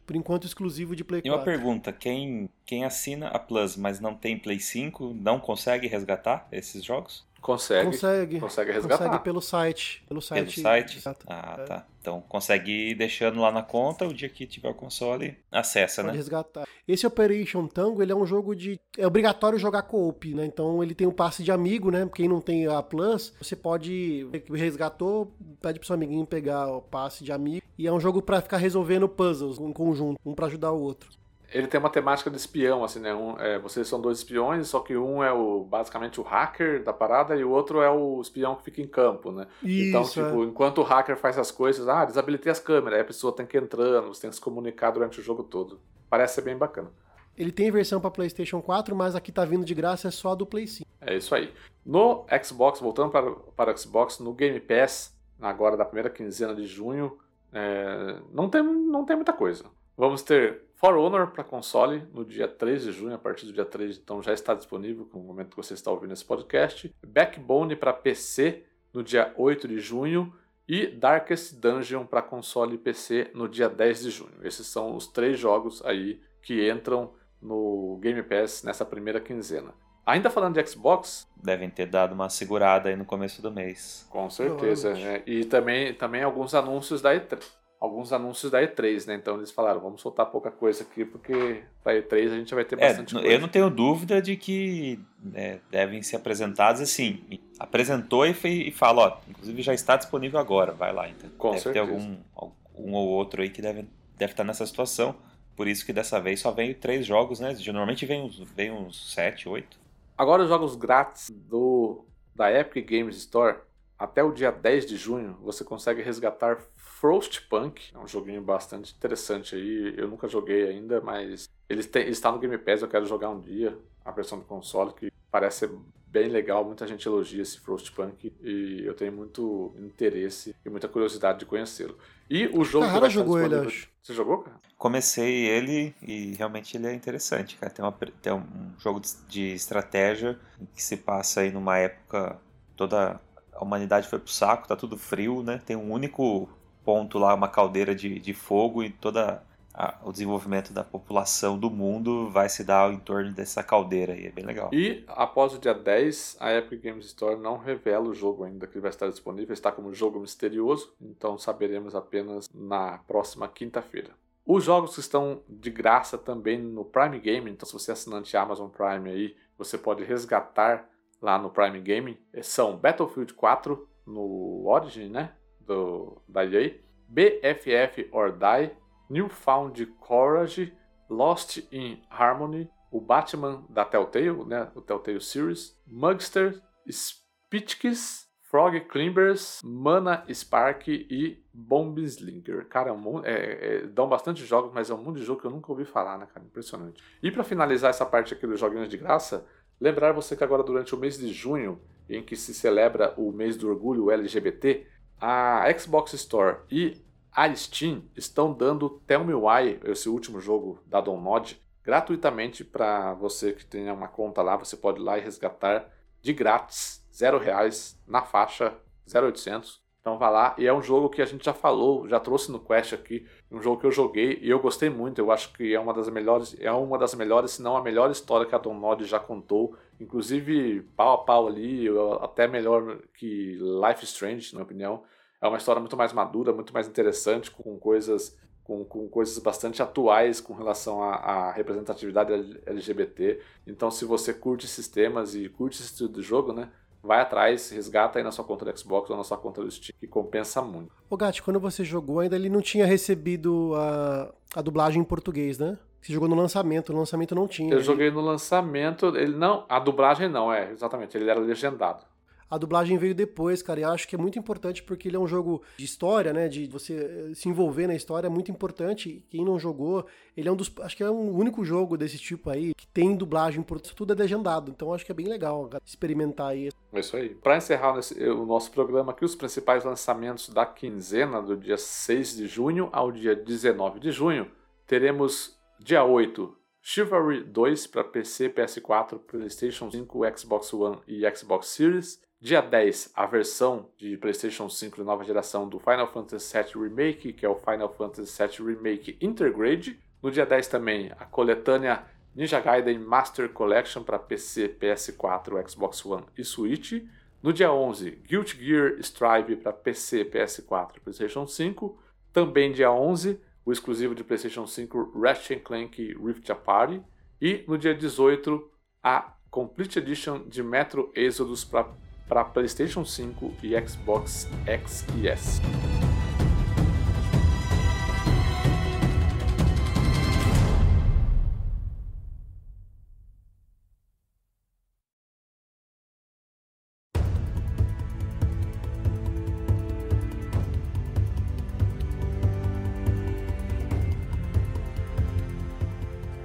Por enquanto exclusivo de Play 4. E uma pergunta, quem, quem assina a Plus, mas não tem Play 5, não consegue resgatar esses jogos? Consegue. Consegue. Consegue resgatar. Consegue pelo site. Pelo site. Pelo site? Ah, é. tá. Então consegue ir deixando lá na conta, o dia que tiver o console, acessa, Pode né? resgatar. Esse Operation Tango, ele é um jogo de... É obrigatório jogar co-op, né? Então ele tem um passe de amigo, né? Quem não tem a Plus, você pode... Resgatou, pede pro seu amiguinho pegar o passe de amigo. E é um jogo para ficar resolvendo puzzles em conjunto, um para ajudar o outro. Ele tem uma temática de espião, assim, né? Um, é, vocês são dois espiões, só que um é o basicamente o hacker da parada e o outro é o espião que fica em campo, né? Então, Isso, tipo, é. enquanto o hacker faz as coisas, ah, desabilitei as câmeras, aí a pessoa tem que ir entrando, você tem que se comunicar durante o jogo todo. Parece ser bem bacana. Ele tem versão pra PlayStation 4, mas aqui tá vindo de graça é só a do Play 5. É isso aí. No Xbox, voltando para, para o Xbox, no Game Pass, agora da primeira quinzena de junho, é, não, tem, não tem muita coisa. Vamos ter For Honor para console no dia 3 de junho, a partir do dia 3, então já está disponível no momento que você está ouvindo esse podcast. Backbone para PC no dia 8 de junho e Darkest Dungeon para console e PC no dia 10 de junho. Esses são os três jogos aí que entram no Game Pass nessa primeira quinzena. Ainda falando de Xbox, Devem ter dado uma segurada aí no começo do mês. com certeza, né? E também, também alguns anúncios da E3. Alguns anúncios da E3, né? Então eles falaram, vamos soltar pouca coisa aqui, porque pra E3 a gente vai ter É, bastante n- coisa. eu não tenho dúvida de que né, devem ser apresentados assim. Apresentou e, e fala, ó, inclusive já está disponível agora, vai lá. Então. Com deve certeza. ter algum um ou outro aí que deve, deve estar nessa situação. Por isso que dessa vez só veio três jogos, né? Normalmente vem uns, vem uns sete, oito. Agora os jogos grátis do, da Epic Games Store, até o dia 10 de junho, você consegue resgatar Frostpunk. É um joguinho bastante interessante aí. Eu nunca joguei ainda, mas ele, tem, ele está no Game Pass, eu quero jogar um dia. A versão do console, que parece ser bem legal. Muita gente elogia esse Frostpunk e eu tenho muito interesse e muita curiosidade de conhecê-lo. E o jogo que Cara, vai estar jogou ele, acho. Você jogou, cara? Comecei ele e realmente ele é interessante, cara. Tem, uma, tem um jogo de, de estratégia que se passa aí numa época toda a humanidade foi pro saco, tá tudo frio, né? Tem um único ponto lá, uma caldeira de, de fogo e toda o desenvolvimento da população do mundo vai se dar em torno dessa caldeira aí, é bem legal. E após o dia 10, a Epic Games Store não revela o jogo ainda que vai estar disponível, está como jogo misterioso, então saberemos apenas na próxima quinta-feira. Os jogos que estão de graça também no Prime Game, então se você é assinante Amazon Prime aí, você pode resgatar lá no Prime Game, são Battlefield 4 no Origin, né, do, da EA, BFF or Die, Newfound Courage, Lost in Harmony, o Batman da Telltale, né, o Telltale Series, Mugster, Spitzkis, Frog Climbers, Mana Spark e Bombslinger. Cara, é um mon- é- é- dão bastante jogos, mas é um monte de jogo que eu nunca ouvi falar, né, cara? Impressionante. E para finalizar essa parte aqui dos joguinhos de graça, lembrar você que agora durante o mês de junho, em que se celebra o mês do orgulho LGBT, a Xbox Store e a Steam estão dando Tell Me Why, esse último jogo da Download, gratuitamente para você que tenha uma conta lá. Você pode ir lá e resgatar de grátis, zero reais, na faixa 0800. Então vá lá. E é um jogo que a gente já falou, já trouxe no Quest aqui. Um jogo que eu joguei e eu gostei muito. Eu acho que é uma das melhores, é uma das melhores, se não a melhor história que a Download já contou. Inclusive, pau a pau ali, até melhor que Life Strange, na minha opinião. É uma história muito mais madura, muito mais interessante, com coisas, com, com coisas bastante atuais com relação à, à representatividade LGBT. Então, se você curte esses temas e curte esse estilo de jogo, né? Vai atrás, resgata aí na sua conta do Xbox ou na sua conta do Steam, que compensa muito. Ô, Gatti, quando você jogou, ainda ele não tinha recebido a, a dublagem em português, né? Você jogou no lançamento, no lançamento não tinha. Eu Ele- joguei no lançamento, ele não, a dublagem não, é, exatamente, ele era legendado. A dublagem veio depois, cara, e acho que é muito importante porque ele é um jogo de história, né? De você eh, se envolver na história, é muito importante. Quem não jogou, ele é um dos. Acho que é um único jogo desse tipo aí que tem dublagem por tudo é legendado. Então acho que é bem legal cara, experimentar aí. É isso aí. Para encerrar nesse- o nosso programa aqui, os principais lançamentos da quinzena, do dia 6 de junho ao dia 19 de junho, teremos dia 8, Chivalry 2 para PC, PS4, PlayStation 5, Xbox One e Xbox Series. Dia 10, a versão de PlayStation 5 de nova geração do Final Fantasy VII Remake, que é o Final Fantasy VII Remake Intergrade. No dia 10 também, a coletânea Ninja Gaiden Master Collection para PC, PS4, Xbox One e Switch. No dia 11, Guilty Gear Strive para PC, PS4 e PlayStation 5. Também dia 11, o exclusivo de PlayStation 5 Ratchet Clank Rift Apart. E no dia 18, a Complete Edition de Metro Exodus para para PlayStation 5 e Xbox X e S.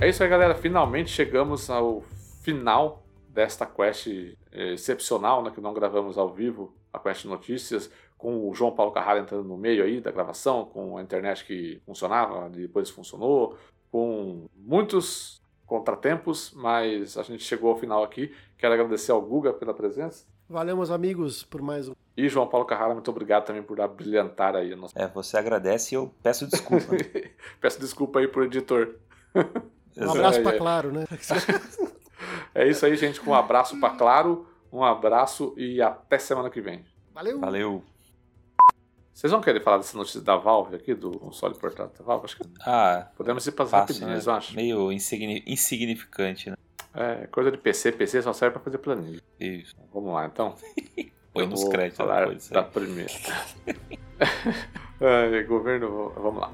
É isso aí, galera. Finalmente chegamos ao final desta quest eh, excepcional, né, que não gravamos ao vivo, a quest notícias, com o João Paulo Carrara entrando no meio aí da gravação, com a internet que funcionava, depois funcionou, com muitos contratempos, mas a gente chegou ao final aqui. Quero agradecer ao Guga pela presença. Valeu, meus amigos, por mais um. E João Paulo Carrara, muito obrigado também por brilhantar aí. Nossa... É, você agradece e eu peço desculpa. Peço desculpa aí pro editor. Um abraço É, pra é. Claro, né? É isso aí, gente. Com um abraço para Claro, um abraço e até semana que vem. Valeu! Valeu. Vocês vão querer falar dessa notícia da Valve aqui, do console portátil da Valve? Acho que Ah, podemos ir para as fácil, né? rapidinhas, eu acho. Meio insigni- insignificante, né? É, coisa de PC. PC só serve para fazer planilha. Isso. Vamos lá, então. Põe nos créditos falar da primeira. É, governo, vamos lá.